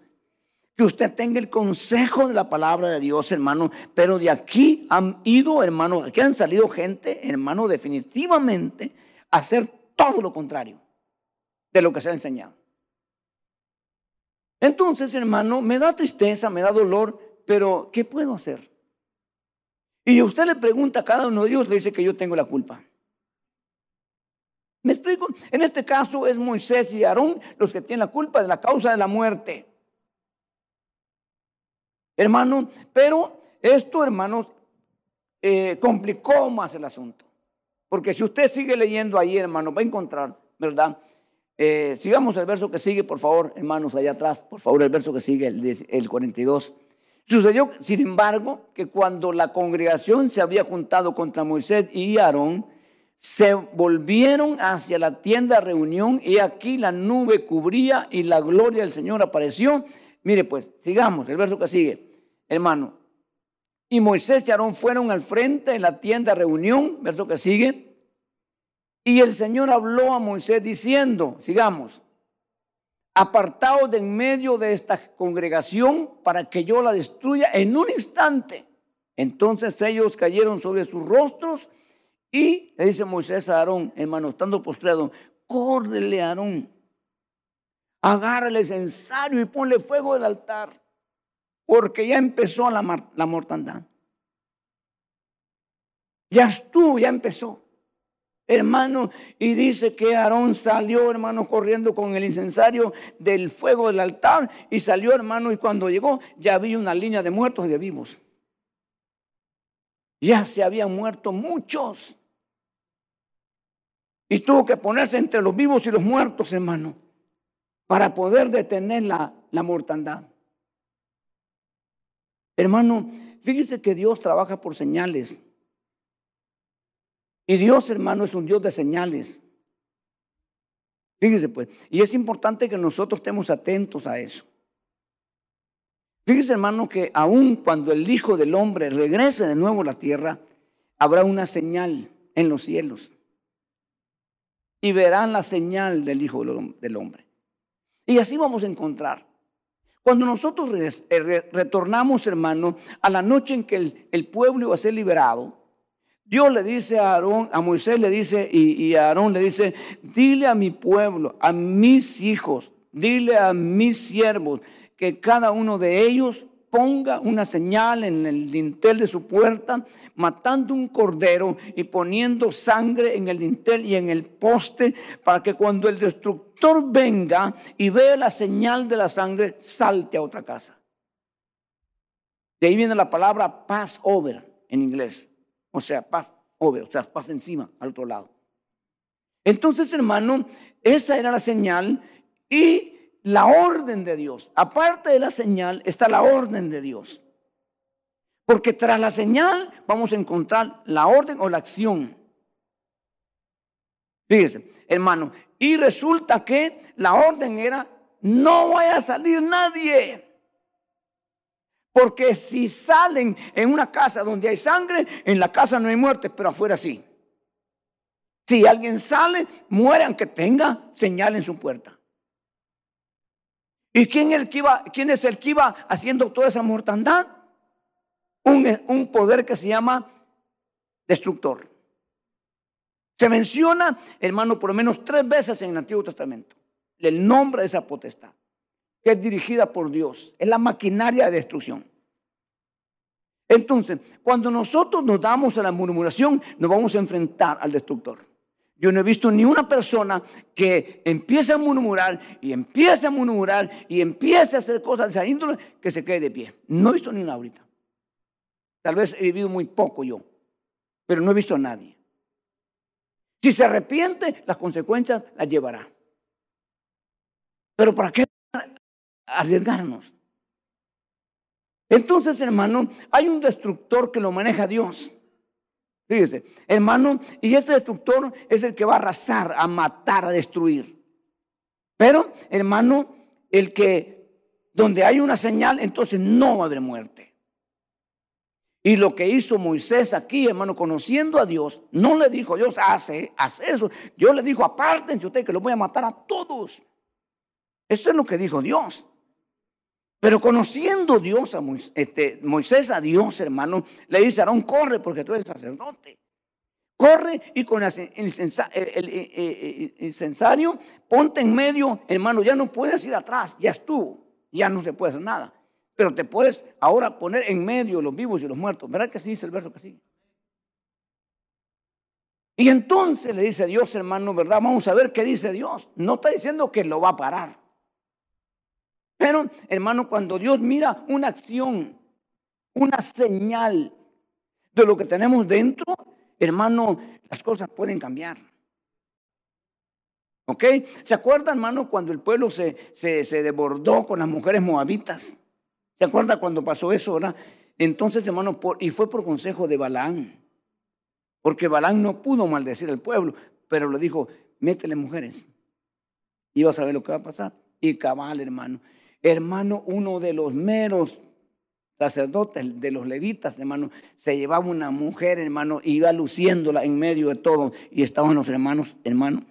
que usted tenga el consejo de la palabra de Dios, hermano. Pero de aquí han ido, hermano, aquí han salido gente, hermano, definitivamente a hacer todo lo contrario de lo que se ha enseñado. Entonces, hermano, me da tristeza, me da dolor, pero ¿qué puedo hacer? Y usted le pregunta a cada uno de ellos, le dice que yo tengo la culpa. ¿Me explico? En este caso es Moisés y Aarón los que tienen la culpa de la causa de la muerte. Hermano, pero esto, hermanos, eh, complicó más el asunto. Porque si usted sigue leyendo ahí, hermano, va a encontrar, ¿verdad? Eh, sigamos el verso que sigue, por favor, hermanos, allá atrás, por favor, el verso que sigue, el, el 42. Sucedió, sin embargo, que cuando la congregación se había juntado contra Moisés y Aarón, se volvieron hacia la tienda de reunión y aquí la nube cubría y la gloria del Señor apareció Mire pues, sigamos, el verso que sigue, hermano. Y Moisés y Aarón fueron al frente de la tienda de reunión, verso que sigue. Y el Señor habló a Moisés diciendo, sigamos, apartaos de en medio de esta congregación para que yo la destruya en un instante. Entonces ellos cayeron sobre sus rostros y le dice Moisés a Aarón, hermano, estando postrado, córrele Aarón agárrale el censario y ponle fuego del altar, porque ya empezó la, la mortandad. Ya estuvo, ya empezó. Hermano, y dice que Aarón salió, hermano, corriendo con el incensario del fuego del altar, y salió, hermano, y cuando llegó ya había una línea de muertos y de vivos. Ya se habían muerto muchos. Y tuvo que ponerse entre los vivos y los muertos, hermano para poder detener la, la mortandad. Hermano, fíjese que Dios trabaja por señales. Y Dios, hermano, es un Dios de señales. Fíjese pues, y es importante que nosotros estemos atentos a eso. Fíjese, hermano, que aun cuando el Hijo del Hombre regrese de nuevo a la tierra, habrá una señal en los cielos. Y verán la señal del Hijo del Hombre. Y así vamos a encontrar. Cuando nosotros eh, retornamos, hermano, a la noche en que el, pueblo iba a ser liberado, Dios le dice a Aarón, a Moisés le dice y, y a Aarón le dice, dile a mi pueblo, a mis hijos, dile a mis siervos, que cada uno de ellos ponga una señal en el dintel de su puerta, matando un cordero y poniendo sangre en el dintel y en el poste, para que cuando el destructor venga y vea la señal de la sangre, salte a otra casa. De ahí viene la palabra pass over en inglés, o sea, pass over, o sea, pasa encima al otro lado. Entonces, hermano, esa era la señal y la orden de Dios. Aparte de la señal está la orden de Dios. Porque tras la señal vamos a encontrar la orden o la acción. Fíjese, hermano, y resulta que la orden era, no vaya a salir nadie. Porque si salen en una casa donde hay sangre, en la casa no hay muerte, pero afuera sí. Si alguien sale, muere aunque tenga señal en su puerta. ¿Y quién, el que iba, quién es el que iba haciendo toda esa mortandad? Un, un poder que se llama destructor. Se menciona, hermano, por lo menos tres veces en el Antiguo Testamento el nombre de esa potestad, que es dirigida por Dios. Es la maquinaria de destrucción. Entonces, cuando nosotros nos damos a la murmuración, nos vamos a enfrentar al destructor. Yo no he visto ni una persona que empiece a murmurar y empiece a murmurar y empiece a hacer cosas de esa índole que se quede de pie. No he visto ni una ahorita. Tal vez he vivido muy poco yo, pero no he visto a nadie. Si se arrepiente, las consecuencias las llevará. Pero ¿para qué arriesgarnos? Entonces, hermano, hay un destructor que lo maneja Dios. Fíjese, hermano, y este destructor es el que va a arrasar, a matar, a destruir. Pero, hermano, el que donde hay una señal, entonces no va muerte. Y lo que hizo Moisés aquí, hermano, conociendo a Dios, no le dijo Dios, hace, hace eso. Dios le dijo, apártense usted que lo voy a matar a todos. Eso es lo que dijo Dios. Pero conociendo Dios a Moisés, este, Moisés a Dios, hermano, le dice Aarón, corre porque tú eres sacerdote. Corre y con el, incensario, ponte en medio, hermano, ya no puedes ir atrás, ya estuvo, ya no se puede hacer nada. Pero te puedes ahora poner en medio los vivos y los muertos. ¿Verdad que sí dice el verso que sigue? Y entonces le dice Dios, hermano, ¿verdad? Vamos a ver qué dice Dios. No está diciendo que lo va a parar. Pero, hermano, cuando Dios mira una acción, una señal de lo que tenemos dentro, hermano, las cosas pueden cambiar. ¿Ok? ¿Se acuerda, hermano, cuando el pueblo se, se, se desbordó con las mujeres moabitas? ¿Se acuerda cuando pasó eso, verdad? Entonces, hermano, y fue por consejo de Balán. Porque Balán no pudo maldecir al pueblo, pero le dijo, métele mujeres. Y vas a ver lo que va a pasar. Y cabal, hermano hermano, uno de los meros sacerdotes de los levitas, hermano, se llevaba una mujer, hermano, iba luciéndola en medio de todo. Y estaban los hermanos, hermano,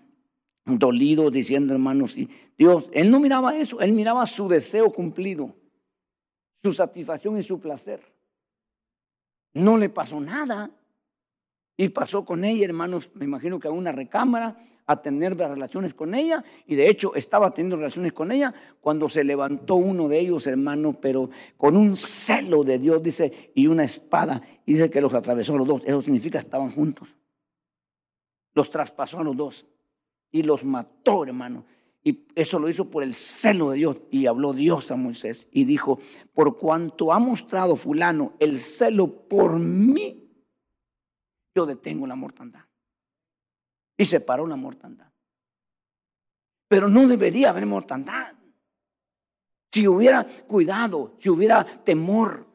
dolidos, diciendo, hermanos, y Dios, él no miraba eso, él miraba su deseo cumplido, su satisfacción y su placer. No le pasó nada. Y pasó con ella, hermanos, me imagino que a una recámara, a tener relaciones con ella y de hecho estaba teniendo relaciones con ella cuando se levantó uno de ellos, hermano, pero con un celo de Dios, dice, y una espada, dice que los atravesó a los dos. Eso significa estaban juntos. Los traspasó a los dos y los mató, hermano. Y eso lo hizo por el celo de Dios. Y habló Dios a Moisés y dijo, por cuanto ha mostrado fulano el celo por mí, yo detengo la mortandad y se paró la mortandad. Pero no debería haber mortandad. Si hubiera cuidado, si hubiera temor.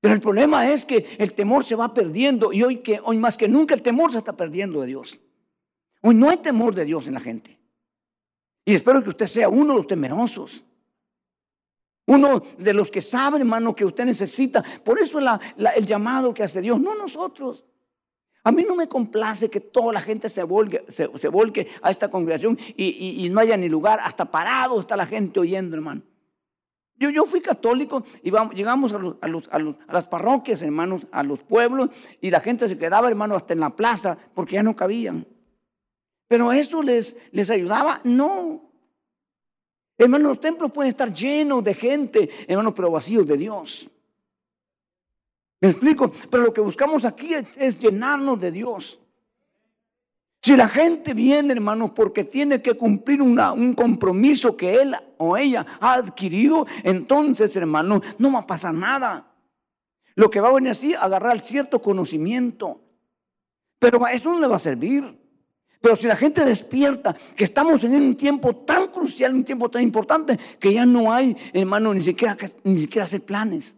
Pero el problema es que el temor se va perdiendo y hoy, que, hoy más que nunca el temor se está perdiendo de Dios. Hoy no hay temor de Dios en la gente. Y espero que usted sea uno de los temerosos. Uno de los que sabe, hermano, que usted necesita. Por eso el llamado que hace Dios, no nosotros. A mí no me complace que toda la gente se volque, a esta congregación y, no haya ni lugar, hasta parado está la gente oyendo, hermano. Yo, yo fui católico y llegamos a, a, las parroquias, hermanos, a los pueblos, y la gente se quedaba, hermano, hasta en la plaza, porque ya no cabían. Pero eso les, les ayudaba, no. Hermano, los templos pueden estar llenos de gente, hermano, pero vacíos de Dios. ¿Me explico? Pero lo que buscamos aquí es, llenarnos de Dios. Si la gente viene, hermano, porque tiene que cumplir un compromiso que él o ella ha adquirido, entonces, hermano, no va a pasar nada. Lo que va a venir así, agarrar cierto conocimiento. Pero eso no le va a servir. Pero si la gente despierta que estamos en un tiempo tan crucial, un tiempo tan importante, que ya no hay, hermano, ni siquiera, ni siquiera hacer planes.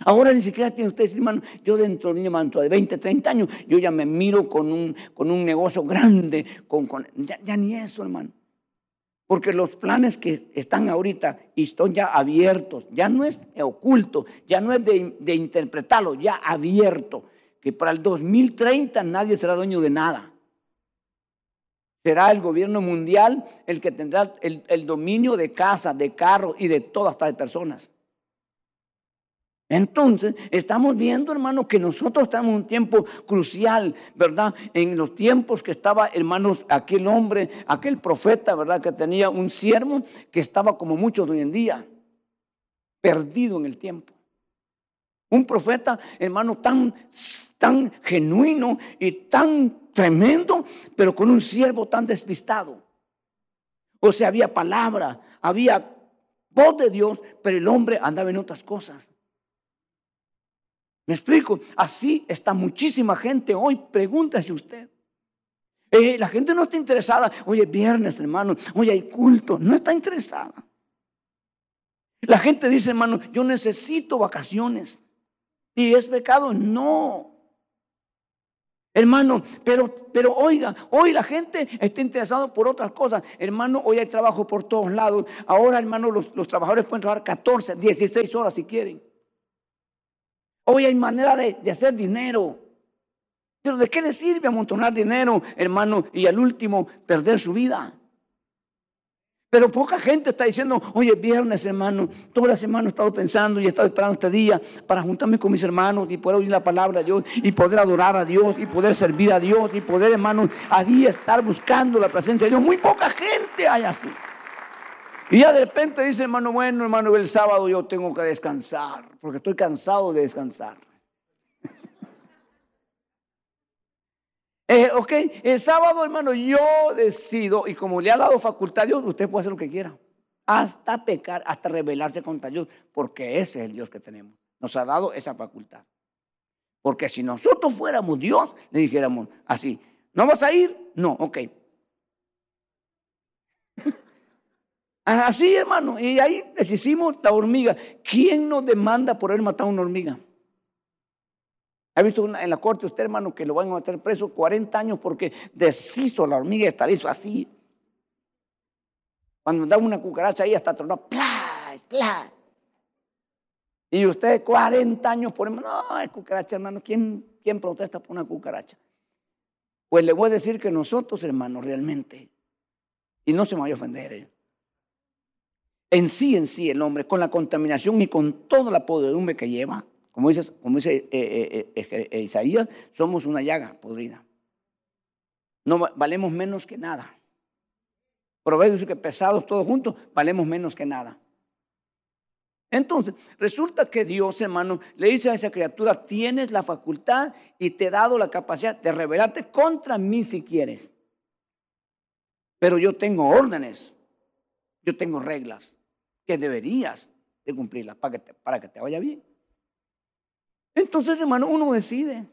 Ahora ni siquiera tiene usted, hermano, yo dentro de, de 20, 30 años, yo ya me miro con un, con un negocio grande, con, ya, ni eso, hermano. Porque los planes que están ahorita y están ya abiertos, ya no es oculto, ya no es de interpretarlo, ya abierto, que para el 2030 nadie será dueño de nada. Será el gobierno mundial el que tendrá el, dominio de casa, de carro y de todas estas personas. Entonces, estamos viendo, hermano, que nosotros estamos en un tiempo crucial, ¿verdad? En los tiempos que estaba, hermanos, aquel hombre, aquel profeta, ¿verdad? Que tenía un siervo que estaba como muchos de hoy en día, perdido en el tiempo. Un profeta, hermano, tan, tan genuino y tan tremendo, pero con un siervo tan despistado. O sea, había palabra, había voz de Dios, pero el hombre andaba en otras cosas. ¿Me explico? Así está muchísima gente hoy. Pregúntase usted. Eh, la gente no está interesada. Oye, viernes, hermano. Oye, hay culto. No está interesada. La gente dice, hermano, yo necesito vacaciones. ¿Y es pecado? No. Hermano, pero, pero oiga, hoy la gente está interesada por otras cosas. Hermano, hoy hay trabajo por todos lados. Ahora, hermano, los, los trabajadores pueden trabajar 14, 16 horas si quieren. Hoy hay manera de, hacer dinero. Pero ¿de qué le sirve amontonar dinero, hermano, y al último perder su vida? Pero poca gente está diciendo, oye, viernes, hermano, toda la semana he estado pensando y he estado esperando este día para juntarme con mis hermanos y poder oír la palabra de Dios y poder adorar a Dios y poder servir a Dios y poder, hermano, así estar buscando la presencia de Dios. Muy poca gente hay así. Y ya de repente dice hermano, bueno, hermano, el sábado yo tengo que descansar, porque estoy cansado de descansar. Eh, ok, el sábado, hermano, yo decido, y como le ha dado facultad a Dios, usted puede hacer lo que quiera. Hasta pecar, hasta rebelarse contra Dios, porque ese es el Dios que tenemos. Nos ha dado esa facultad. Porque si nosotros fuéramos Dios, le dijéramos así, ¿no vas a ir? No, ok, *laughs* Así, hermano. Y ahí deshicimos la hormiga. ¿Quién nos demanda por haber matado una hormiga? ¿Ha visto en la corte usted, hermano, que lo van a meter preso 40 años porque deshizo la hormiga está listo así? Cuando da una cucaracha ahí hasta tronó, ¡plá! ¡plá! Y usted 40 años por hermano, no, es cucaracha, hermano. ¿Quién, ¿Quién protesta por una cucaracha? Pues le voy a decir que nosotros, hermano, realmente, y no se me vaya a ofender, ¿eh? en sí, en sí el hombre, con la contaminación y con toda la podredumbre que lleva, como dice, como dice eh, eh, eh, Isaías, somos una llaga podrida. No valemos menos que nada. Proverbios que pesados todos juntos, valemos menos que nada. Entonces, resulta que Dios, hermano, le dice a esa criatura, tienes la facultad y te he dado la capacidad de rebelarte contra mí si quieres. Pero yo tengo órdenes, yo tengo reglas que deberías de cumplirlas para que para que te vaya bien. Entonces, hermano, uno decide,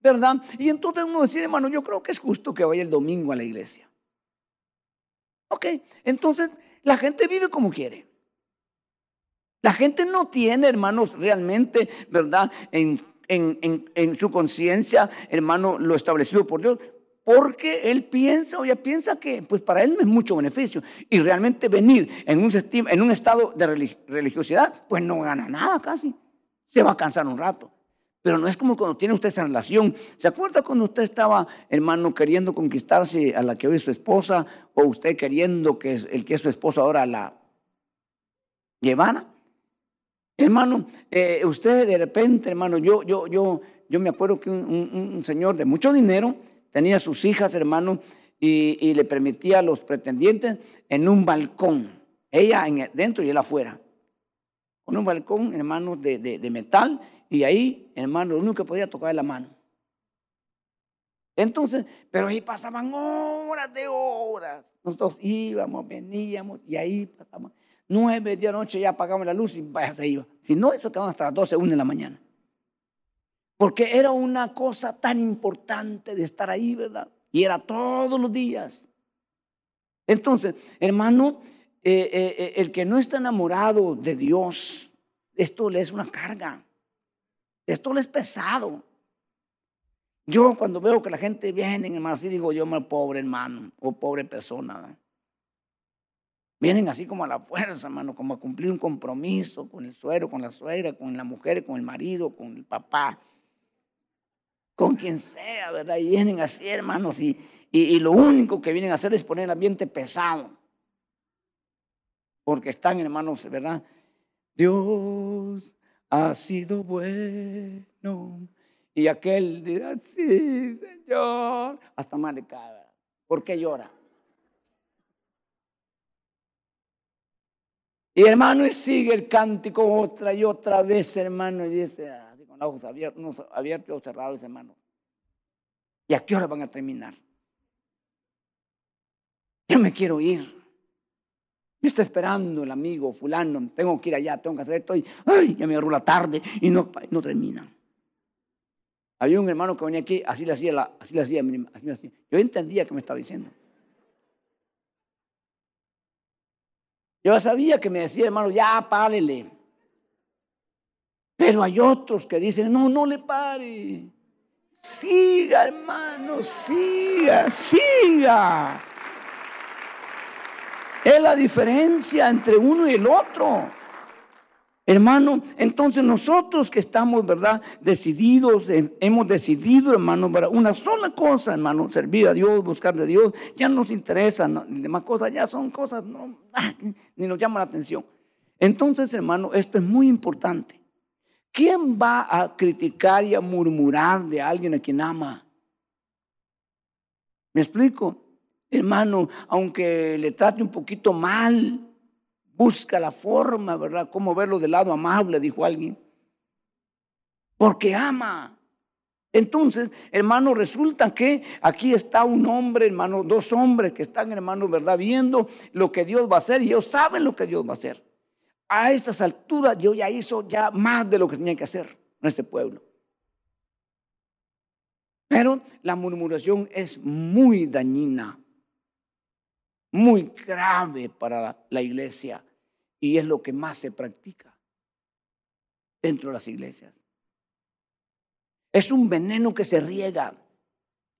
¿verdad? Y entonces uno decide, hermano, yo creo que es justo que vaya el domingo a la iglesia. Ok, entonces la gente vive como quiere. La gente no tiene, hermanos, realmente, ¿verdad? En, en, en, su conciencia, hermano, lo establecido por Dios porque él piensa o ella piensa que pues para él no es mucho beneficio. Y realmente venir en un, en un estado de religiosidad, pues no gana nada casi. Se va a cansar un rato. Pero no es como cuando tiene usted esa relación. ¿Se acuerda cuando usted estaba, hermano, queriendo conquistarse a la que hoy es su esposa o usted queriendo que el que es su esposa ahora la llevara? Hermano, eh, usted de repente, hermano, yo, yo, yo, yo me acuerdo que un señor de mucho dinero tenía sus hijas, hermano, y, le permitía a los pretendientes en un balcón, ella en, dentro y él afuera, con un balcón, hermano, de, de, metal, y ahí, hermano, lo que podía tocar la mano. Entonces, pero ahí pasaban horas de horas. Nosotros íbamos, veníamos, y ahí pasaban nueve de noche, ya apagamos la luz y vaya, se iba. Si no, eso quedaba hasta las doce, una de la mañana. Porque era una cosa tan importante de estar ahí, ¿verdad? Y era todos los días. Entonces, hermano, eh, eh, eh, el que no está enamorado de Dios, esto le es una carga. Esto le es pesado. Yo cuando veo que la gente viene, hermano, así digo yo, pobre hermano o pobre persona. Vienen así como a la fuerza, hermano, como a cumplir un compromiso con el suero, con la suegra, con la mujer, con el marido, con el papá con quien sea, ¿verdad? Y vienen así, hermanos, y, y, lo único que vienen a hacer es poner el ambiente pesado. Porque están, hermanos, ¿verdad? Dios ha sido bueno. Y aquel dirá, sí, Señor. Hasta cae. ¿Por qué llora? Y hermano, y sigue el cántico otra y otra vez, hermano, y dice, ah, con los ojos abiertos, abiertos o cerrados, hermano. ¿Y a qué hora van a terminar? Yo me quiero ir. Me está esperando el amigo fulano, tengo que ir allá, tengo que hacer esto, y ay, ya me agarró la tarde y no, no termina. Había un hermano que venía aquí, así le hacía, la, así le hacía, así le. Yo entendía que me estaba diciendo. Yo sabía que me decía, hermano, ya párele. Pero hay otros que dicen, no, no le pare. Siga, hermano, siga, siga. Es la diferencia entre uno y el otro. Hermano, entonces nosotros que estamos, ¿verdad? Decididos, hemos decidido, hermano, para una sola cosa, hermano, servir a Dios, buscar de Dios, ya no nos interesa, ¿no? demás cosas ya son cosas, *laughs* ni nos llaman la atención. Entonces, hermano, esto es muy importante. ¿Quién va a criticar y a murmurar de alguien a quien ama? ¿Me explico? Hermano, aunque le trate un poquito mal, Busca la forma, ¿verdad? Cómo verlo del lado amable, dijo alguien. Porque ama. Entonces, hermano, resulta que aquí está un hombre, hermano, dos hombres que están, hermano, ¿verdad? Viendo lo que Dios va a hacer y ellos saben lo que Dios va a hacer. A estas alturas yo ya hizo ya más de lo que tenía que hacer en este pueblo. Pero la murmuración es muy dañina, muy grave para la iglesia. Y es lo que más se practica dentro de las iglesias. Es un veneno que se riega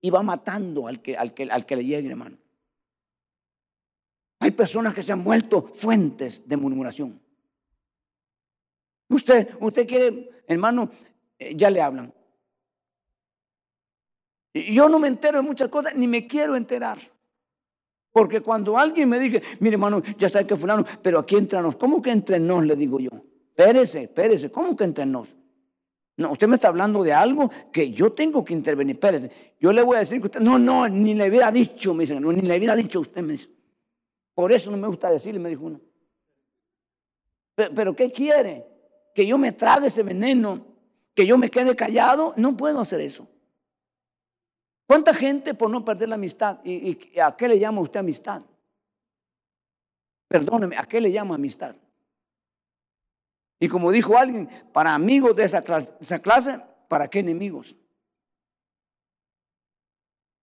y va matando al que, al que, al que le llegue, hermano. Hay personas que se han vuelto fuentes de murmuración. Usted, usted quiere, hermano, eh, ya le hablan. Yo no me entero de muchas cosas, ni me quiero enterar. Porque cuando alguien me dice, mire hermano, ya sabe que fulano, pero aquí entre nos, ¿cómo que entre nos? Le digo yo. Espérese, espérese, ¿cómo que entre nos? No, usted me está hablando de algo que yo tengo que intervenir. Espérese, yo le voy a decir que usted, no, no, ni le hubiera dicho, me dicen, no, ni le hubiera dicho usted, me dice. Por eso no me gusta decirle, me dijo uno. Pero, pero ¿qué quiere? Que yo me trague ese veneno, que yo me quede callado. No puedo hacer eso. ¿Cuánta gente por no perder la amistad? ¿Y, a qué le llama usted amistad? Perdóneme, ¿a qué le llama amistad? Y como dijo alguien, para amigos de esa clase, esa clase, ¿para qué enemigos?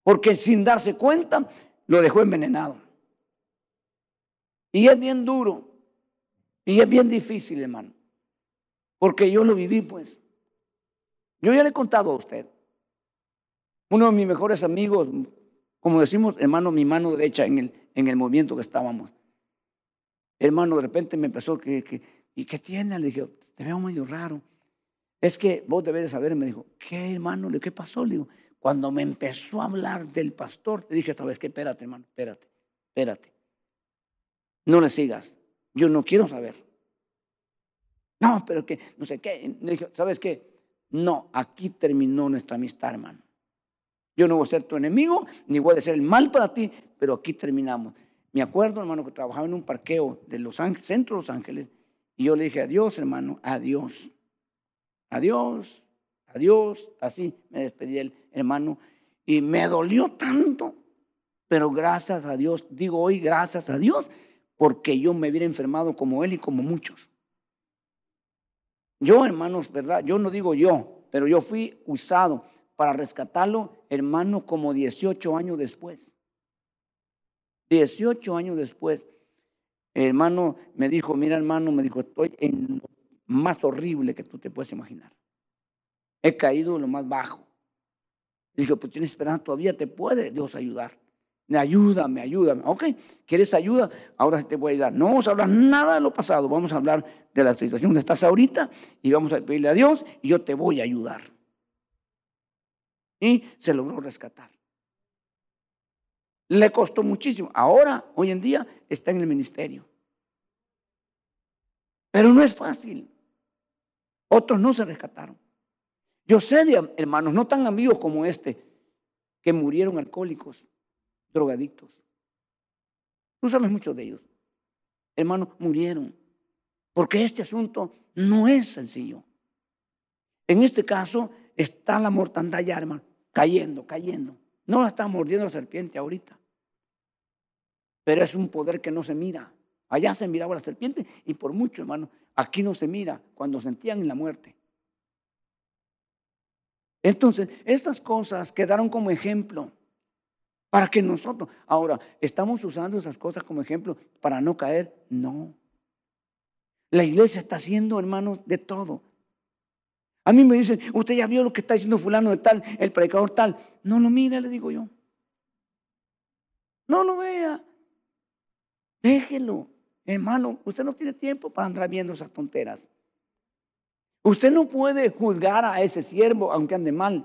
Porque sin darse cuenta, lo dejó envenenado. Y es bien duro. Y es bien difícil, hermano. Porque yo lo viví, pues. Yo ya le he contado a usted. Uno de mis mejores amigos, como decimos, hermano, mi mano derecha en el, en el movimiento que estábamos. Hermano, de repente me empezó, que, ¿y qué tiene? Le dije, te veo medio raro. Es que vos debes de saber, me dijo, ¿qué hermano? ¿Qué pasó? Le digo, cuando me empezó a hablar del pastor, le dije otra vez que espérate, hermano, espérate, espérate. No le sigas, yo no quiero saber. No, pero que, no sé qué. Le dije, ¿sabes qué? No, aquí terminó nuestra amistad, hermano. Yo no voy a ser tu enemigo, ni voy a hacer el mal para ti, pero aquí terminamos. Me acuerdo, hermano, que trabajaba en un parqueo de Los Ángeles, centro de Los Ángeles, y yo le dije, adiós, hermano, adiós. Adiós, adiós. Así me despedí el hermano. Y me dolió tanto, pero gracias a Dios, digo hoy gracias a Dios, porque yo me hubiera enfermado como él y como muchos. Yo, hermanos, ¿verdad? Yo no digo yo, pero yo fui usado para rescatarlo, hermano, como 18 años después. 18 años después, hermano me dijo, mira hermano, me dijo, estoy en lo más horrible que tú te puedes imaginar. He caído en lo más bajo. Dijo, pues tienes esperanza, todavía te puede Dios ayudar. Ayúdame, ayúdame. Ok, ¿quieres ayuda? Ahora te voy a ayudar. No vamos a hablar nada de lo pasado, vamos a hablar de la situación donde estás ahorita y vamos a pedirle a Dios y yo te voy a ayudar. Y se logró rescatar. Le costó muchísimo. Ahora, hoy en día, está en el ministerio. Pero no es fácil. Otros no se rescataron. Yo sé de hermanos no tan amigos como este que murieron alcohólicos, drogadictos. Tú sabes muchos de ellos. Hermanos, murieron. Porque este asunto no es sencillo. En este caso está la mortandad ya, hermano, cayendo, cayendo. No la está mordiendo la serpiente ahorita. Pero es un poder que no se mira. Allá se miraba la serpiente y por mucho, hermano, aquí no se mira cuando sentían en la muerte. Entonces, estas cosas quedaron como ejemplo para que nosotros, ahora, ¿estamos usando esas cosas como ejemplo para no caer? No. La iglesia está haciendo, hermanos, de todo. A mí me dicen, usted ya vio lo que está diciendo fulano de tal, el predicador tal. No lo mire, le digo yo. No lo vea. Déjelo. Hermano, usted no tiene tiempo para andar viendo esas tonteras. Usted no puede juzgar a ese siervo aunque ande mal,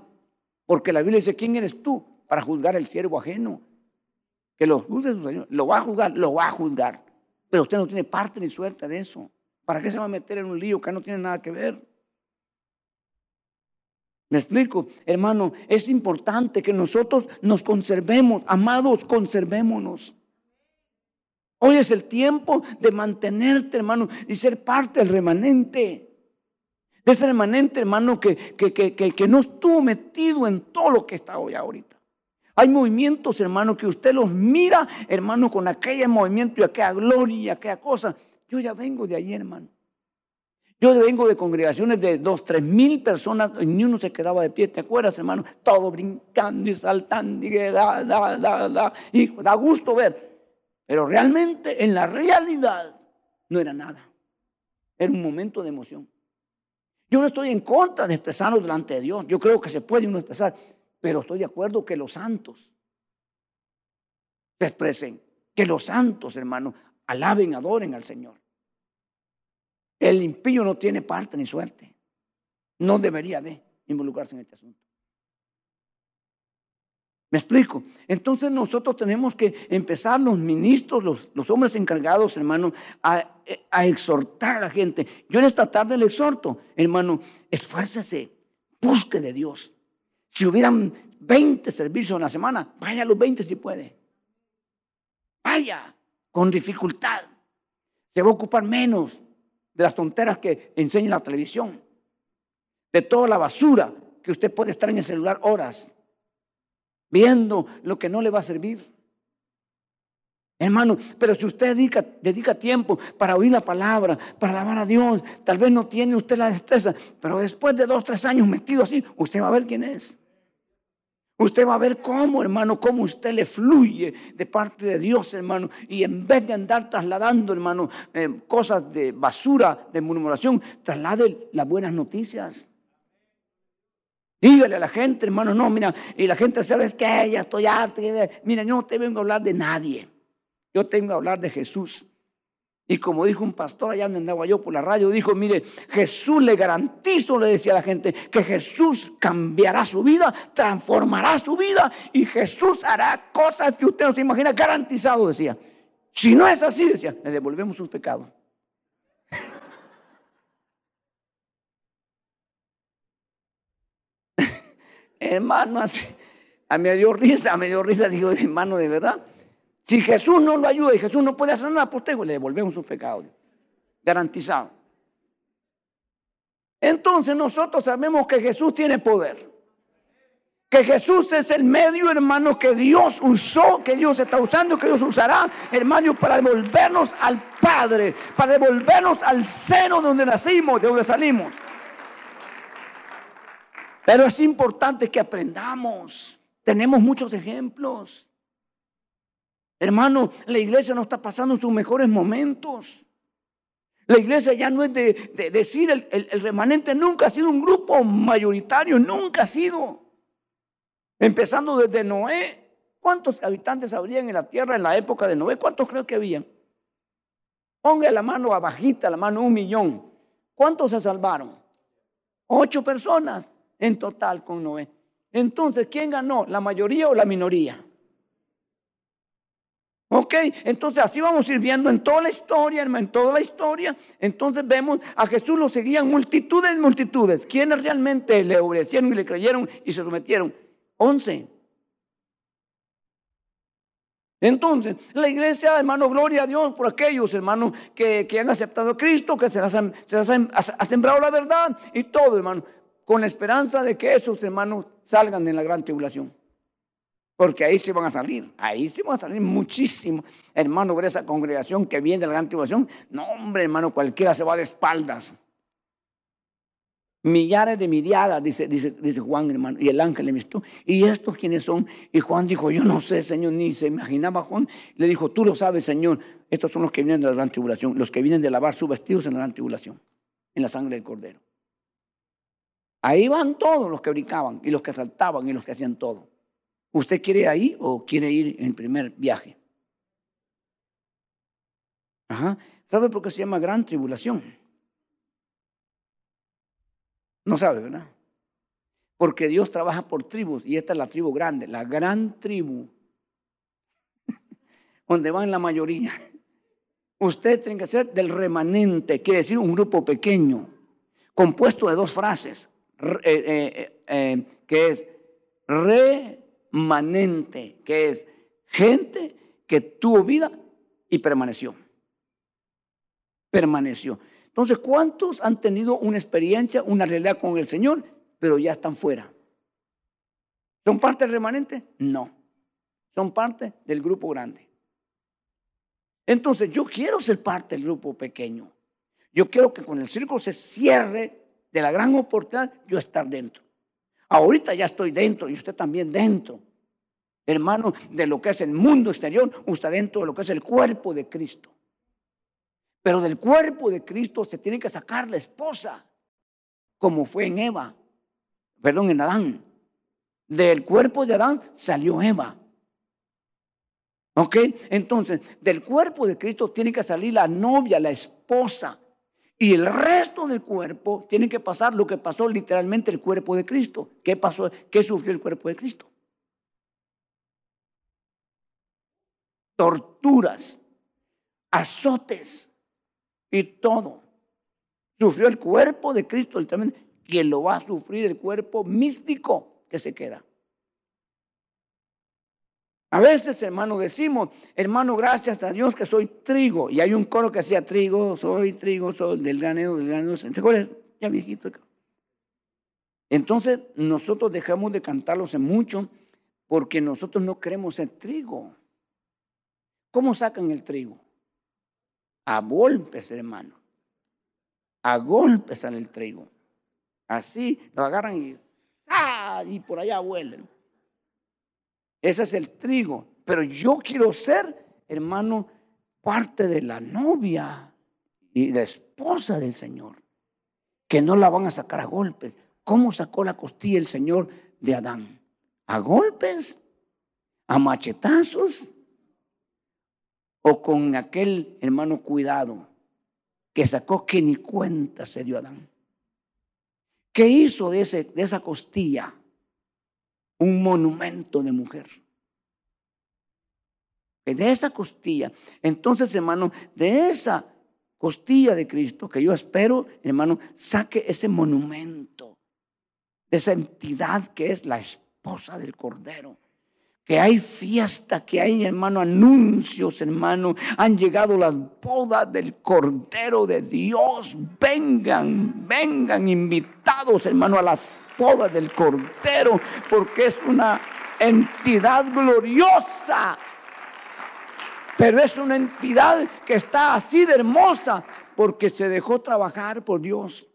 porque la Biblia dice, ¿quién eres tú para juzgar al siervo ajeno? Que lo juzgue su Señor. Lo va a juzgar, lo va a juzgar. Pero usted no tiene parte ni suerte de eso. ¿Para qué se va a meter en un lío que no tiene nada que ver? ¿Me explico? Hermano, es importante que nosotros nos conservemos. Amados, conservémonos. Hoy es el tiempo de mantenerte, hermano, y ser parte del remanente de ese remanente, hermano, que, que, que, que, no estuvo metido en todo lo que está hoy ahorita. Hay movimientos, hermano, que usted los mira, hermano, con aquel movimiento y aquella gloria y aquella cosa. Yo ya vengo de ahí, hermano. Yo vengo de congregaciones de dos, tres mil personas ni uno se quedaba de pie. ¿Te acuerdas, hermano? Todo brincando y saltando y da, gusto ver. Pero realmente, en la realidad, no era nada. Era un momento de emoción. Yo no estoy en contra de expresarnos delante de Dios. Yo creo que se puede uno expresar, pero estoy de acuerdo que los santos se expresen, que los santos, hermanos, alaben, adoren al Señor. El impío no tiene parte ni suerte. No debería de involucrarse en este asunto. ¿Me explico? Entonces nosotros tenemos que empezar los ministros, los, hombres encargados, hermano, a, a, exhortar a la gente. Yo en esta tarde le exhorto, hermano, esfuércese, busque de Dios. Si hubieran 20 servicios en la semana, vaya a los 20 si puede. Vaya, con dificultad. Se va a ocupar menos de las tonteras que enseña la televisión, de toda la basura que usted puede estar en el celular horas viendo lo que no le va a servir. Hermano, pero si usted dedica, dedica, tiempo para oír la palabra, para alabar a Dios, tal vez no tiene usted la destreza, pero después de dos, tres años metido así, usted va a ver quién es. Usted va a ver cómo, hermano, cómo usted le fluye de parte de Dios, hermano. Y en vez de andar trasladando, hermano, eh, cosas de basura, de murmuración, traslade las buenas noticias. Dígale a la gente, hermano, no, mira, y la gente sabe que ya estoy harto. Mira, yo no te vengo a hablar de nadie. Yo tengo a hablar de Jesús. Y como dijo un pastor allá andaba yo por la radio, dijo, mire, Jesús le garantizo, le decía a la gente, que Jesús cambiará su vida, transformará su vida y Jesús hará cosas que usted no se imagina, garantizado, decía. Si no es así, decía, le devolvemos sus pecados. *laughs* hermano, a mí me dio risa, me dio risa, digo, hermano, de verdad. Si Jesús no lo ayuda y Jesús no puede hacer nada por usted, le devolvemos sus pecados. Garantizado. Entonces nosotros sabemos que Jesús tiene poder. Que Jesús es el medio, hermano, que Dios usó, que Dios está usando, que Dios usará, hermano, para devolvernos al Padre, para devolvernos al seno donde nacimos, de donde salimos. Pero es importante que aprendamos. Tenemos muchos ejemplos. Hermano, la iglesia no está pasando sus mejores momentos. La iglesia ya no es de, decir, el, remanente nunca ha sido un grupo mayoritario, nunca ha sido. Empezando desde Noé. ¿Cuántos habitantes habrían en la tierra en la época de Noé? ¿Cuántos creo que habían? Ponga la mano abajita, la mano un millón. ¿Cuántos se salvaron? Ocho personas en total con Noé. Entonces, ¿quién ganó? ¿La mayoría o la minoría? Ok, entonces así vamos a ir viendo en toda la historia, hermano, en toda la historia. Entonces vemos a Jesús lo seguían multitudes, multitudes. ¿Quiénes realmente le obedecieron y le creyeron y se sometieron? Once. Entonces, la iglesia, hermano, gloria a Dios por aquellos, hermanos, que, han aceptado a Cristo, que se les, ha sembrado la verdad y todo, hermano, con la esperanza de que esos hermanos salgan de la gran tribulación. Porque ahí se van a salir, ahí se van a salir muchísimo. Hermano, ver esa congregación que viene de la gran tribulación. No, hombre, hermano, cualquiera se va de espaldas. Millares de miriadas, dice, dice, dice Juan, hermano. Y el ángel le visto. ¿Y estos quiénes son? Y Juan dijo, yo no sé, Señor, ni se imaginaba Juan. Le dijo, tú lo sabes, Señor. Estos son los que vienen de la gran tribulación, los que vienen de lavar sus vestidos en la gran tribulación, en la sangre del cordero. Ahí van todos los que brincaban y los que saltaban y los que hacían todo. ¿Usted quiere ir ahí o quiere ir en el primer viaje? Ajá. ¿Sabe por qué se llama gran tribulación? No sabe, ¿verdad? Porque Dios trabaja por tribus y esta es la tribu grande, la gran tribu, *laughs* donde van la mayoría. Usted tiene que ser del remanente, quiere decir un grupo pequeño, compuesto de dos frases, eh, eh, eh, que es re manente, que es gente que tuvo vida y permaneció. Permaneció. Entonces, ¿cuántos han tenido una experiencia, una realidad con el Señor, pero ya están fuera? ¿Son parte del remanente? No. Son parte del grupo grande. Entonces, yo quiero ser parte del grupo pequeño. Yo quiero que con el círculo se cierre de la gran oportunidad, yo estar dentro. Ahorita ya estoy dentro y usted también dentro. Hermano, de lo que es el mundo exterior, usted dentro de lo que es el cuerpo de Cristo. Pero del cuerpo de Cristo se tiene que sacar la esposa, como fue en Eva, perdón, en Adán. Del cuerpo de Adán salió Eva. ¿Ok? Entonces, del cuerpo de Cristo tiene que salir la novia, la esposa. Y el resto del cuerpo tiene que pasar lo que pasó literalmente el cuerpo de Cristo. ¿Qué pasó? ¿Qué sufrió el cuerpo de Cristo? Torturas, azotes y todo. Sufrió el cuerpo de Cristo literalmente. Quien lo va a sufrir el cuerpo místico que se queda. A veces, hermano, decimos, hermano, gracias a Dios que soy trigo. Y hay un coro que decía trigo, soy trigo, soy del granero, del granero. Ya viejito. Entonces, nosotros dejamos de cantarlos en mucho porque nosotros no queremos ser trigo. ¿Cómo sacan el trigo? A golpes, hermano. A golpes sale el trigo. Así lo agarran y, ¡ah! y por allá vuelen. Ese es el trigo. Pero yo quiero ser, hermano, parte de la novia y la esposa del Señor. Que no la van a sacar a golpes. ¿Cómo sacó la costilla el Señor de Adán? ¿A golpes? ¿A machetazos? ¿O con aquel hermano cuidado que sacó que ni cuenta se dio Adán? ¿Qué hizo de, ese, de esa costilla? Un monumento de mujer. De esa costilla. Entonces, hermano, de esa costilla de Cristo, que yo espero, hermano, saque ese monumento, de esa entidad que es la esposa del Cordero. Que hay fiesta, que hay, hermano, anuncios, hermano. Han llegado las bodas del Cordero de Dios. Vengan, vengan invitados, hermano, a las poda del Cordero, porque es una entidad gloriosa. Pero es una entidad que está así de hermosa porque se dejó trabajar por Dios.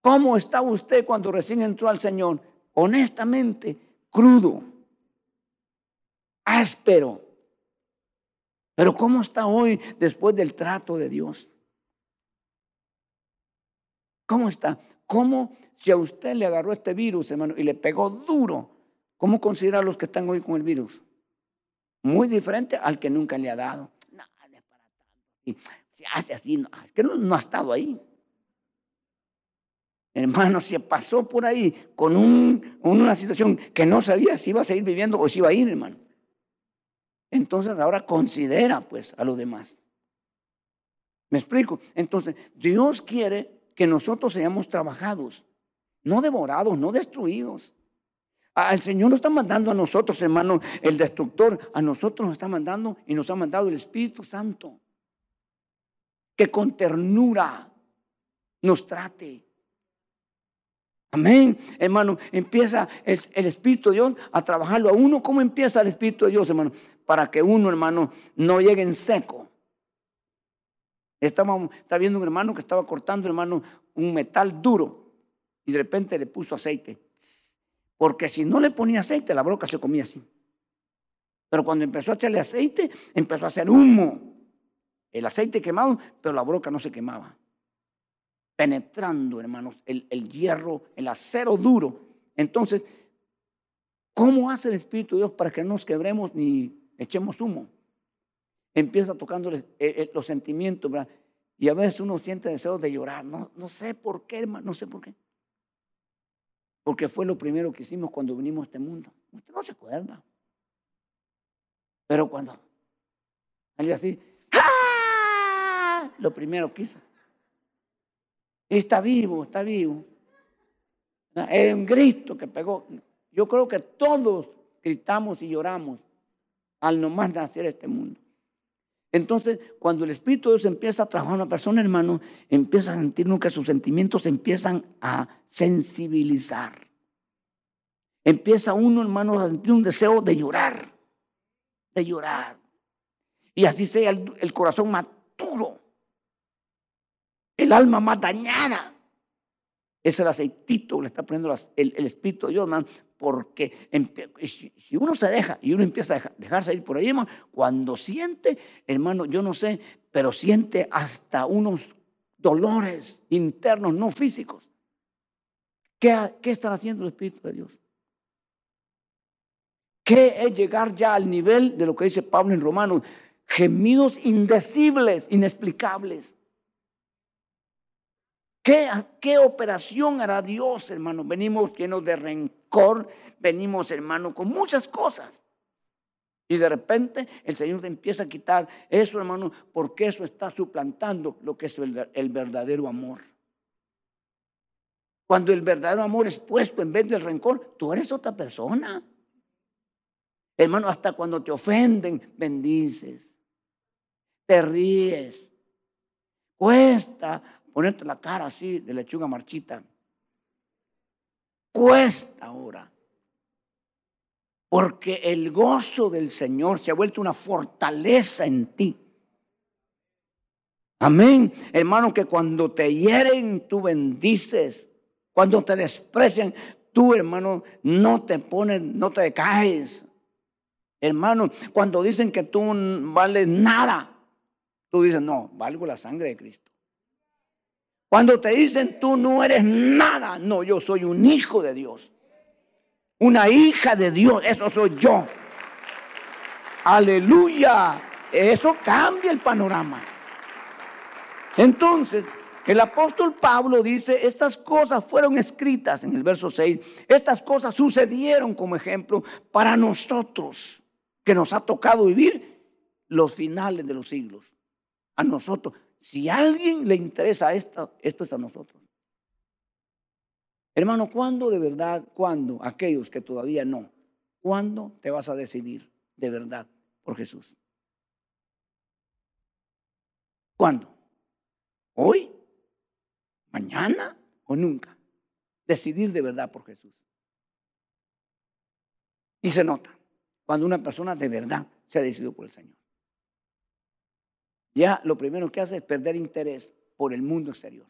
¿Cómo está usted cuando recién entró al Señor? Honestamente, crudo, áspero. Pero ¿cómo está hoy después del trato de Dios? ¿Cómo está? ¿Cómo si a usted le agarró este virus, hermano, y le pegó duro, cómo considera a los que están hoy con el virus? Muy diferente al que nunca le ha dado. No, es para tanto. Y se hace así, no, que no, ha estado ahí. hermano, se pasó por ahí con una situación que no sabía si iba a seguir viviendo o si iba a ir, hermano. Entonces ahora considera pues a los demás. ¿Me explico? Entonces, Dios quiere que nosotros seamos trabajados, no devorados, no destruidos. El Señor nos está mandando a nosotros, hermano, el destructor, a nosotros nos está mandando y nos ha mandado el Espíritu Santo, que con ternura nos trate. Amén, hermano. Empieza el, el, Espíritu de Dios a trabajarlo a uno. ¿Cómo empieza el Espíritu de Dios, hermano? Para que uno, hermano, no llegue en seco. Estaba, estaba viendo un hermano que estaba cortando, hermano, un metal duro y de repente le puso aceite. Porque si no le ponía aceite, la broca se comía así. Pero cuando empezó a echarle aceite, empezó a hacer humo. El aceite quemado, pero la broca no se quemaba penetrando, hermanos, el, hierro, el acero duro. Entonces, ¿cómo hace el Espíritu de Dios para que no nos quebremos ni echemos humo? Empieza tocando los sentimientos, ¿verdad? Y a veces uno siente deseo de llorar. No, no sé por qué, hermano, no sé por qué. Porque fue lo primero que hicimos cuando vinimos a este mundo. Usted no se acuerda. Pero cuando salió así, ¡ah! lo primero que está vivo, está vivo. Es un grito que pegó. Yo creo que todos gritamos y lloramos al nomás nacer este mundo. Entonces, cuando el Espíritu de Dios empieza a trabajar en una persona, hermano, empieza a sentir que sus sentimientos empiezan a sensibilizar. Empieza uno, hermano, a sentir un deseo de llorar, de llorar. Y así sea el, el corazón maturo el alma más dañada. Es el aceitito que le está poniendo el, Espíritu de Dios, hermano, porque si, uno se deja y uno empieza a dejarse ir por ahí, hermano, cuando siente, hermano, yo no sé, pero siente hasta unos dolores internos, no físicos. ¿Qué, qué está haciendo el Espíritu de Dios? ¿Qué es llegar ya al nivel de lo que dice Pablo en Romanos? Gemidos indecibles, inexplicables. ¿Qué, operación hará Dios, hermano? Venimos llenos de rencor, venimos, hermano, con muchas cosas. Y de repente el Señor te empieza a quitar eso, hermano, porque eso está suplantando lo que es el, verdadero amor. Cuando el verdadero amor es puesto en vez del rencor, tú eres otra persona. Hermano, hasta cuando te ofenden, bendices, te ríes. Cuesta ponerte la cara así de lechuga marchita. Cuesta ahora. Porque el gozo del Señor se ha vuelto una fortaleza en ti. Amén. Hermano, que cuando te hieren, tú bendices. Cuando te desprecian, tú, hermano, no te pones, no te caes. Hermano, cuando dicen que tú vales nada, tú dices, no, valgo la sangre de Cristo. Cuando te dicen tú no eres nada, no, yo soy un hijo de Dios. Una hija de Dios, eso soy yo. Aleluya. Eso cambia el panorama. Entonces, el apóstol Pablo dice, estas cosas fueron escritas en el verso 6, estas cosas sucedieron como ejemplo para nosotros, que nos ha tocado vivir los finales de los siglos. A nosotros, si a alguien le interesa esto, esto es a nosotros. Hermano, ¿cuándo de verdad, cuándo, aquellos que todavía no, cuándo te vas a decidir de verdad por Jesús? ¿Cuándo? ¿Hoy? ¿Mañana o nunca? Decidir de verdad por Jesús. Y se nota cuando una persona de verdad se ha decidido por el Señor ya lo primero que hace es perder interés por el mundo exterior.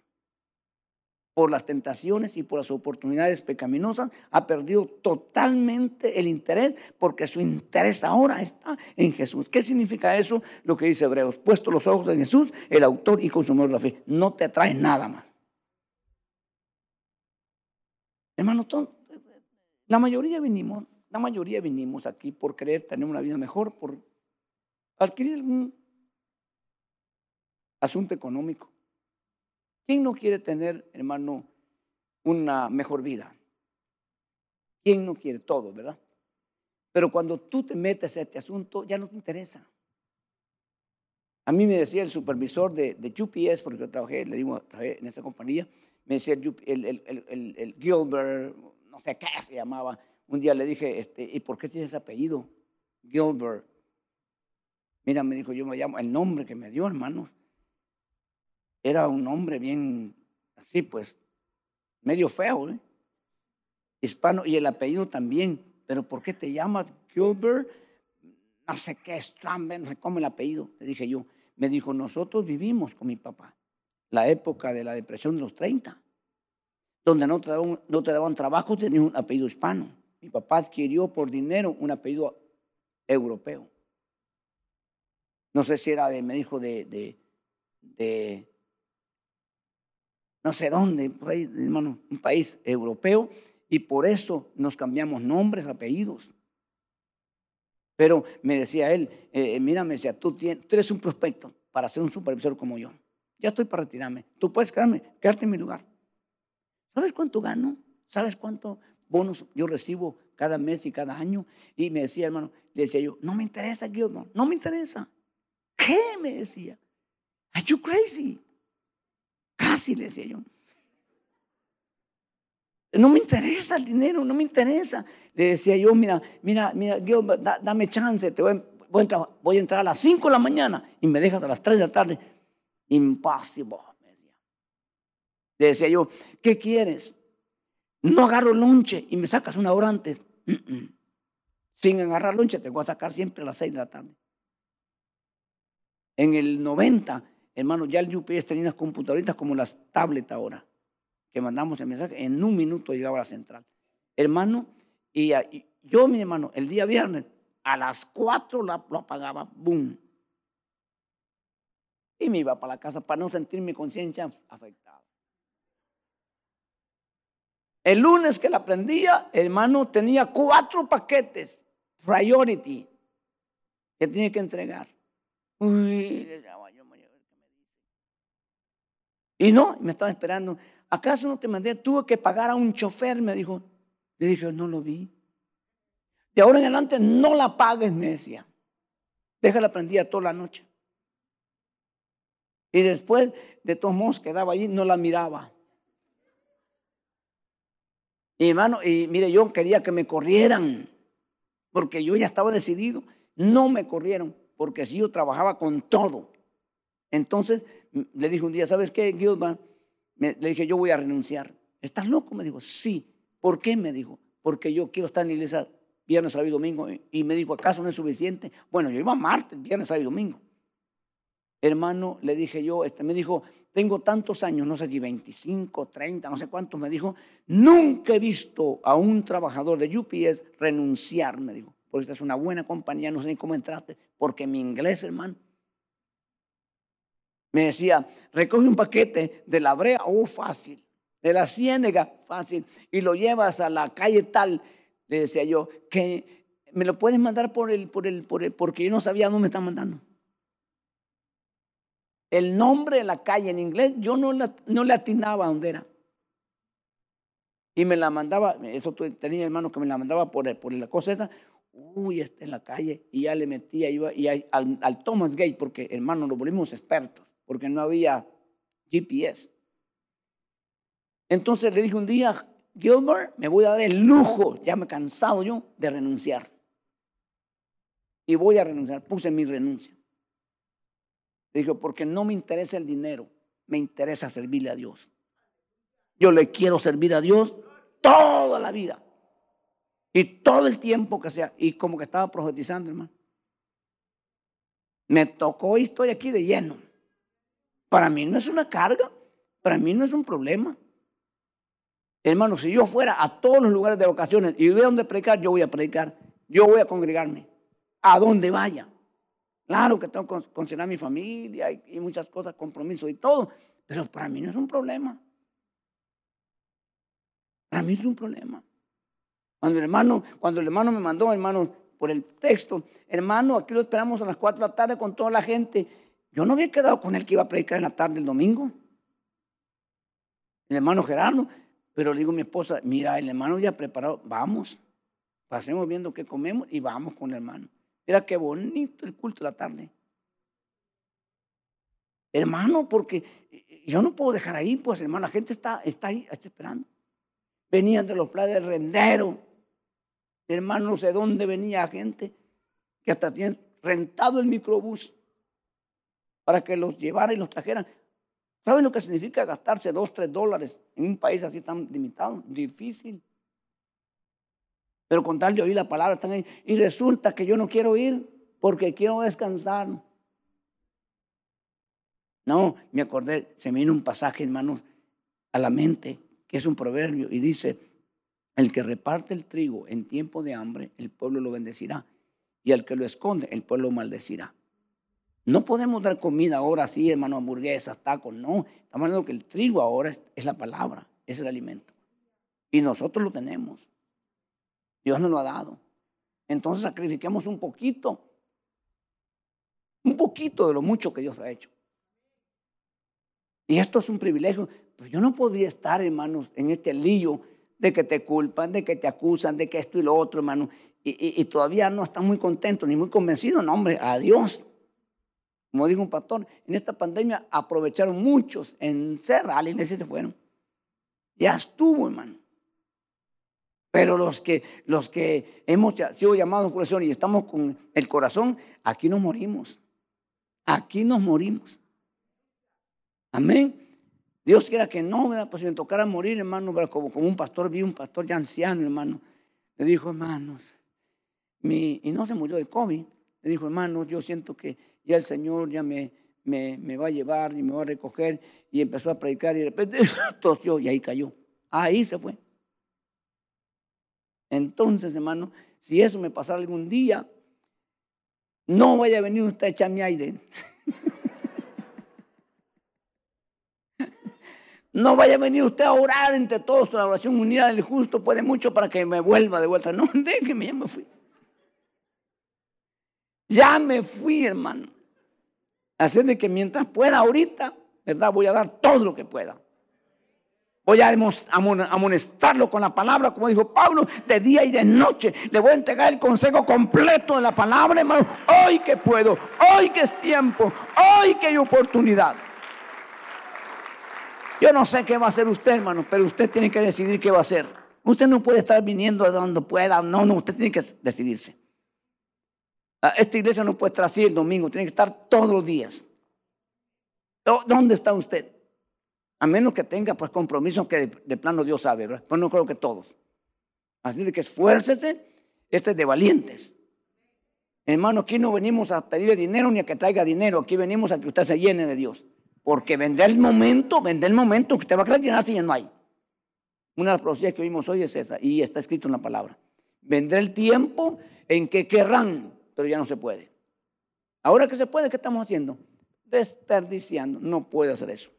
Por las tentaciones y por las oportunidades pecaminosas, ha perdido totalmente el interés porque su interés ahora está en Jesús. ¿Qué significa eso? Lo que dice Hebreos, puesto los ojos en Jesús, el autor y consumidor de la fe. No te trae nada más. Hermano, la mayoría vinimos, la mayoría vinimos aquí por querer tener una vida mejor, por adquirir un asunto económico. ¿Quién no quiere tener, hermano, una mejor vida. ¿Quién no quiere todo, verdad? Pero cuando tú te metes a este asunto, ya no te interesa. A mí me decía el supervisor de, de UPS, porque yo trabajé, le digo, trabajé en esa compañía, me decía el, Gilbert, no sé qué se llamaba. Un día le dije, este, ¿y por qué tienes ese apellido? Gilbert. Mira, me dijo, yo me llamo, el nombre que me dio, hermanos, era un nombre bien, así pues, medio feo, ¿eh? hispano, y el apellido también. Pero ¿por qué te llamas Gilbert? No sé qué, Stramben, no sé cómo el apellido. Le dije yo. Me dijo, nosotros vivimos con mi papá la época de la depresión de los 30, donde no te daban, no te daban trabajo, tenías un apellido hispano. Mi papá adquirió por dinero un apellido europeo. No sé si era me dijo, de no sé dónde, hermano, un país europeo, y por eso nos cambiamos nombres, apellidos. Pero me decía él, eh, mira, me decía, tú, tienes, tú eres un prospecto para ser un supervisor como yo. Ya estoy para retirarme. Tú puedes quedarme, quedarte en mi lugar. ¿Sabes cuánto gano? ¿Sabes cuánto bonos yo recibo cada mes y cada año? Y me decía, hermano, le decía yo, no me interesa, Gilmore, no me interesa. ¿Qué? Me decía. Are you crazy? Le decía yo. No me interesa el dinero, no me interesa. Le decía yo, mira, mira, mira, Gilbert, dame chance, te voy, voy, a entrar, a las 5 de la mañana y me dejas a las 3 de la tarde. Imposible, decía. Le decía yo, ¿qué quieres? No agarro lonche y me sacas una hora antes. Sin agarrar lonche te voy a sacar siempre a las 6 de la tarde. En el 90, hermano, ya el UPS tenía unas computadoritas como las tablets ahora que mandamos el mensaje, en un minuto llegaba a la central. Hermano, y, yo, mi hermano, el día viernes, a las cuatro lo apagaba, boom. Y me iba para la casa para no sentir mi conciencia afectada. El lunes que la prendía, hermano, tenía cuatro paquetes, priority, que tenía que entregar. Uy, le llamaba yo, me dice. Y no, me estaba esperando. ¿acaso no te mandé? Tuve que pagar a un chofer, me dijo. Le dije, no lo vi. De ahora en adelante no la pagues, me decía. Déjala prendida toda la noche. Y después, de todos modos, quedaba allí, no la miraba. Y hermano, y mire, yo quería que me corrieran, porque yo ya estaba decidido. No me corrieron, porque si yo trabajaba con todo. Entonces, le dije un día, ¿sabes qué, Gilman? le dije, yo voy a renunciar. ¿Estás loco? Me dijo, sí. ¿Por qué? Me dijo, porque yo quiero estar en la iglesia viernes, sábado y domingo. Y me dijo, ¿acaso no es suficiente? Bueno, yo iba martes, viernes, sábado y domingo. Hermano, le dije yo, este, me dijo, tengo tantos años, no sé si 25, 30, no sé cuántos, me dijo, nunca he visto a un trabajador de UPS renunciar, me dijo, porque esta es una buena compañía, no sé ni cómo entraste, porque mi inglés, hermano, me decía, recoge un paquete de la brea, oh, fácil. De la ciénega, fácil. Y lo llevas a la calle tal, le decía yo, que me lo puedes mandar por el, por el, por el, porque yo no sabía dónde me están mandando. El nombre de la calle en inglés, yo no, no le atinaba dónde era. Y me la mandaba, eso tenía hermano que me la mandaba por, por la cosa esta, uy, está en la calle, y ya le metía, iba, y al, al Thomas Gate, porque hermano, nos volvimos expertos porque no había GPS. Entonces le dije un día, Gilbert, me voy a dar el lujo, ya me he cansado yo, de renunciar. Y voy a renunciar, puse mi renuncia. Le dije, porque no me interesa el dinero, me interesa servirle a Dios. Yo le quiero servir a Dios toda la vida. Y todo el tiempo que sea. Y como que estaba profetizando, hermano. Me tocó y estoy aquí de lleno. Para mí no es una carga, para mí no es un problema. Hermano, si yo fuera a todos los lugares de vacaciones y hubiera donde predicar, yo voy a predicar. Yo voy a congregarme. A donde vaya. Claro que tengo que considerar mi familia y, muchas cosas, compromisos y todo. Pero para mí no es un problema. Para mí es un problema. Cuando el hermano, cuando el hermano me mandó, hermano, por el texto, hermano, aquí lo esperamos a las 4 de la tarde con toda la gente. Yo no había quedado con él que iba a predicar en la tarde el domingo. El hermano Gerardo, Pero le digo a mi esposa, mira, el hermano ya preparado, vamos, pasemos viendo qué comemos y vamos con el hermano. Mira qué bonito el culto de la tarde. Hermano, porque yo no puedo dejar ahí, pues hermano, la gente está, está ahí, está esperando. Venían de los planes del rendero. Hermano, no sé dónde venía gente que hasta tienen rentado el microbús para que los llevara y los trajeran. ¿Saben lo que significa gastarse dos, tres dólares en un país así tan limitado? Difícil. Pero con tal de oír la palabra están ahí. Y resulta que yo no quiero ir porque quiero descansar. No, me acordé, se me vino un pasaje, hermanos, a la mente, que es un proverbio, y dice, el que reparte el trigo en tiempo de hambre, el pueblo lo bendecirá, y el que lo esconde, el pueblo lo maldecirá. No podemos dar comida ahora así, hermano, hamburguesas, tacos, no. Estamos hablando que el trigo ahora es, la palabra, es el alimento. Y nosotros lo tenemos. Dios nos lo ha dado. Entonces sacrifiquemos un poquito, un poquito de lo mucho que Dios ha hecho. Y esto es un privilegio. Pues yo no podría estar, hermanos, en este lío de que te culpan, de que te acusan, de que esto y lo otro, hermano. Y, y todavía no están muy contentos ni muy convencidos. No, hombre, a Dios como dijo un pastor, en esta pandemia aprovecharon muchos en cerrar iglesia se fueron. Ya estuvo, hermano. Pero los que, los que hemos sido llamados por el Señor y estamos con el corazón, aquí nos morimos. Aquí nos morimos. Amén. Dios quiera que no, ¿verdad? Pues si me tocara morir, hermano, como, como un pastor, vi un pastor ya anciano, hermano. Le dijo, hermanos, y no se murió de COVID. Le dijo, hermanos, yo siento que ya el Señor ya me, me, va a llevar y me va a recoger. Y empezó a predicar y de repente *laughs* tosió y ahí cayó. Ahí se fue. Entonces, hermano, si eso me pasara algún día, no vaya a venir usted a echarme aire. *laughs* No vaya a venir usted a orar entre todos la oración unida del justo puede mucho para que me vuelva de vuelta. No, *laughs* déjeme, ya me fui. Ya me fui, hermano. Así de que mientras pueda ahorita, ¿verdad? Voy a dar todo lo que pueda. Voy a amonestarlo con la palabra, como dijo Pablo, de día y de noche. Le voy a entregar el consejo completo de la palabra, hermano. Hoy que puedo, hoy que es tiempo, hoy que hay oportunidad. Yo no sé qué va a hacer usted, hermano, pero usted tiene que decidir qué va a hacer. Usted no puede estar viniendo de donde pueda. No, no, usted tiene que decidirse. Ah, esta iglesia no puede estar así el domingo, tiene que estar todos los días. ¿Dónde está usted? A menos que tenga pues compromiso que de, plano Dios sabe, ¿verdad? Pues no creo que todos. Así de que esfuércese, este es de valientes. Hermano, aquí no venimos a pedirle dinero ni a que traiga dinero, aquí venimos a que usted se llene de Dios. Porque vendrá el momento, vendrá el momento que usted va a querer llenarse y ya no hay. Una de las profecías que vimos hoy es esa, y está escrito en la palabra. Vendrá el tiempo en que querrán pero ya no se puede. Ahora que se puede, ¿qué estamos haciendo? Desperdiciando. No puede hacer eso.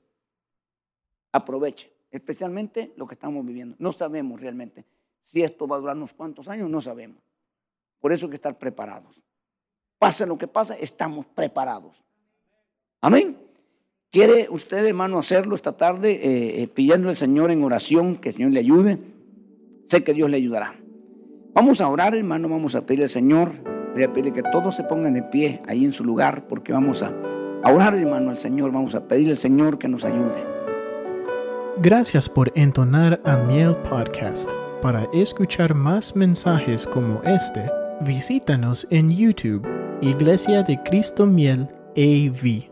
Aproveche, especialmente lo que estamos viviendo. No sabemos realmente si esto va a durar unos cuantos años, no sabemos. Por eso hay que estar preparados. Pase lo que pase, estamos preparados. Amén. ¿Quiere usted, hermano, hacerlo esta tarde eh, eh, pidiendo al Señor en oración que el Señor le ayude? Sé que Dios le ayudará. Vamos a orar, hermano, vamos a pedirle al Señor Voy a pedirle que todos se pongan de pie ahí en su lugar porque vamos a, orar, hermano, al Señor. Vamos a pedirle al Señor que nos ayude. Gracias por entonar a Miel Podcast. Para escuchar más mensajes como este, visítanos en YouTube, Iglesia de Cristo Miel AV.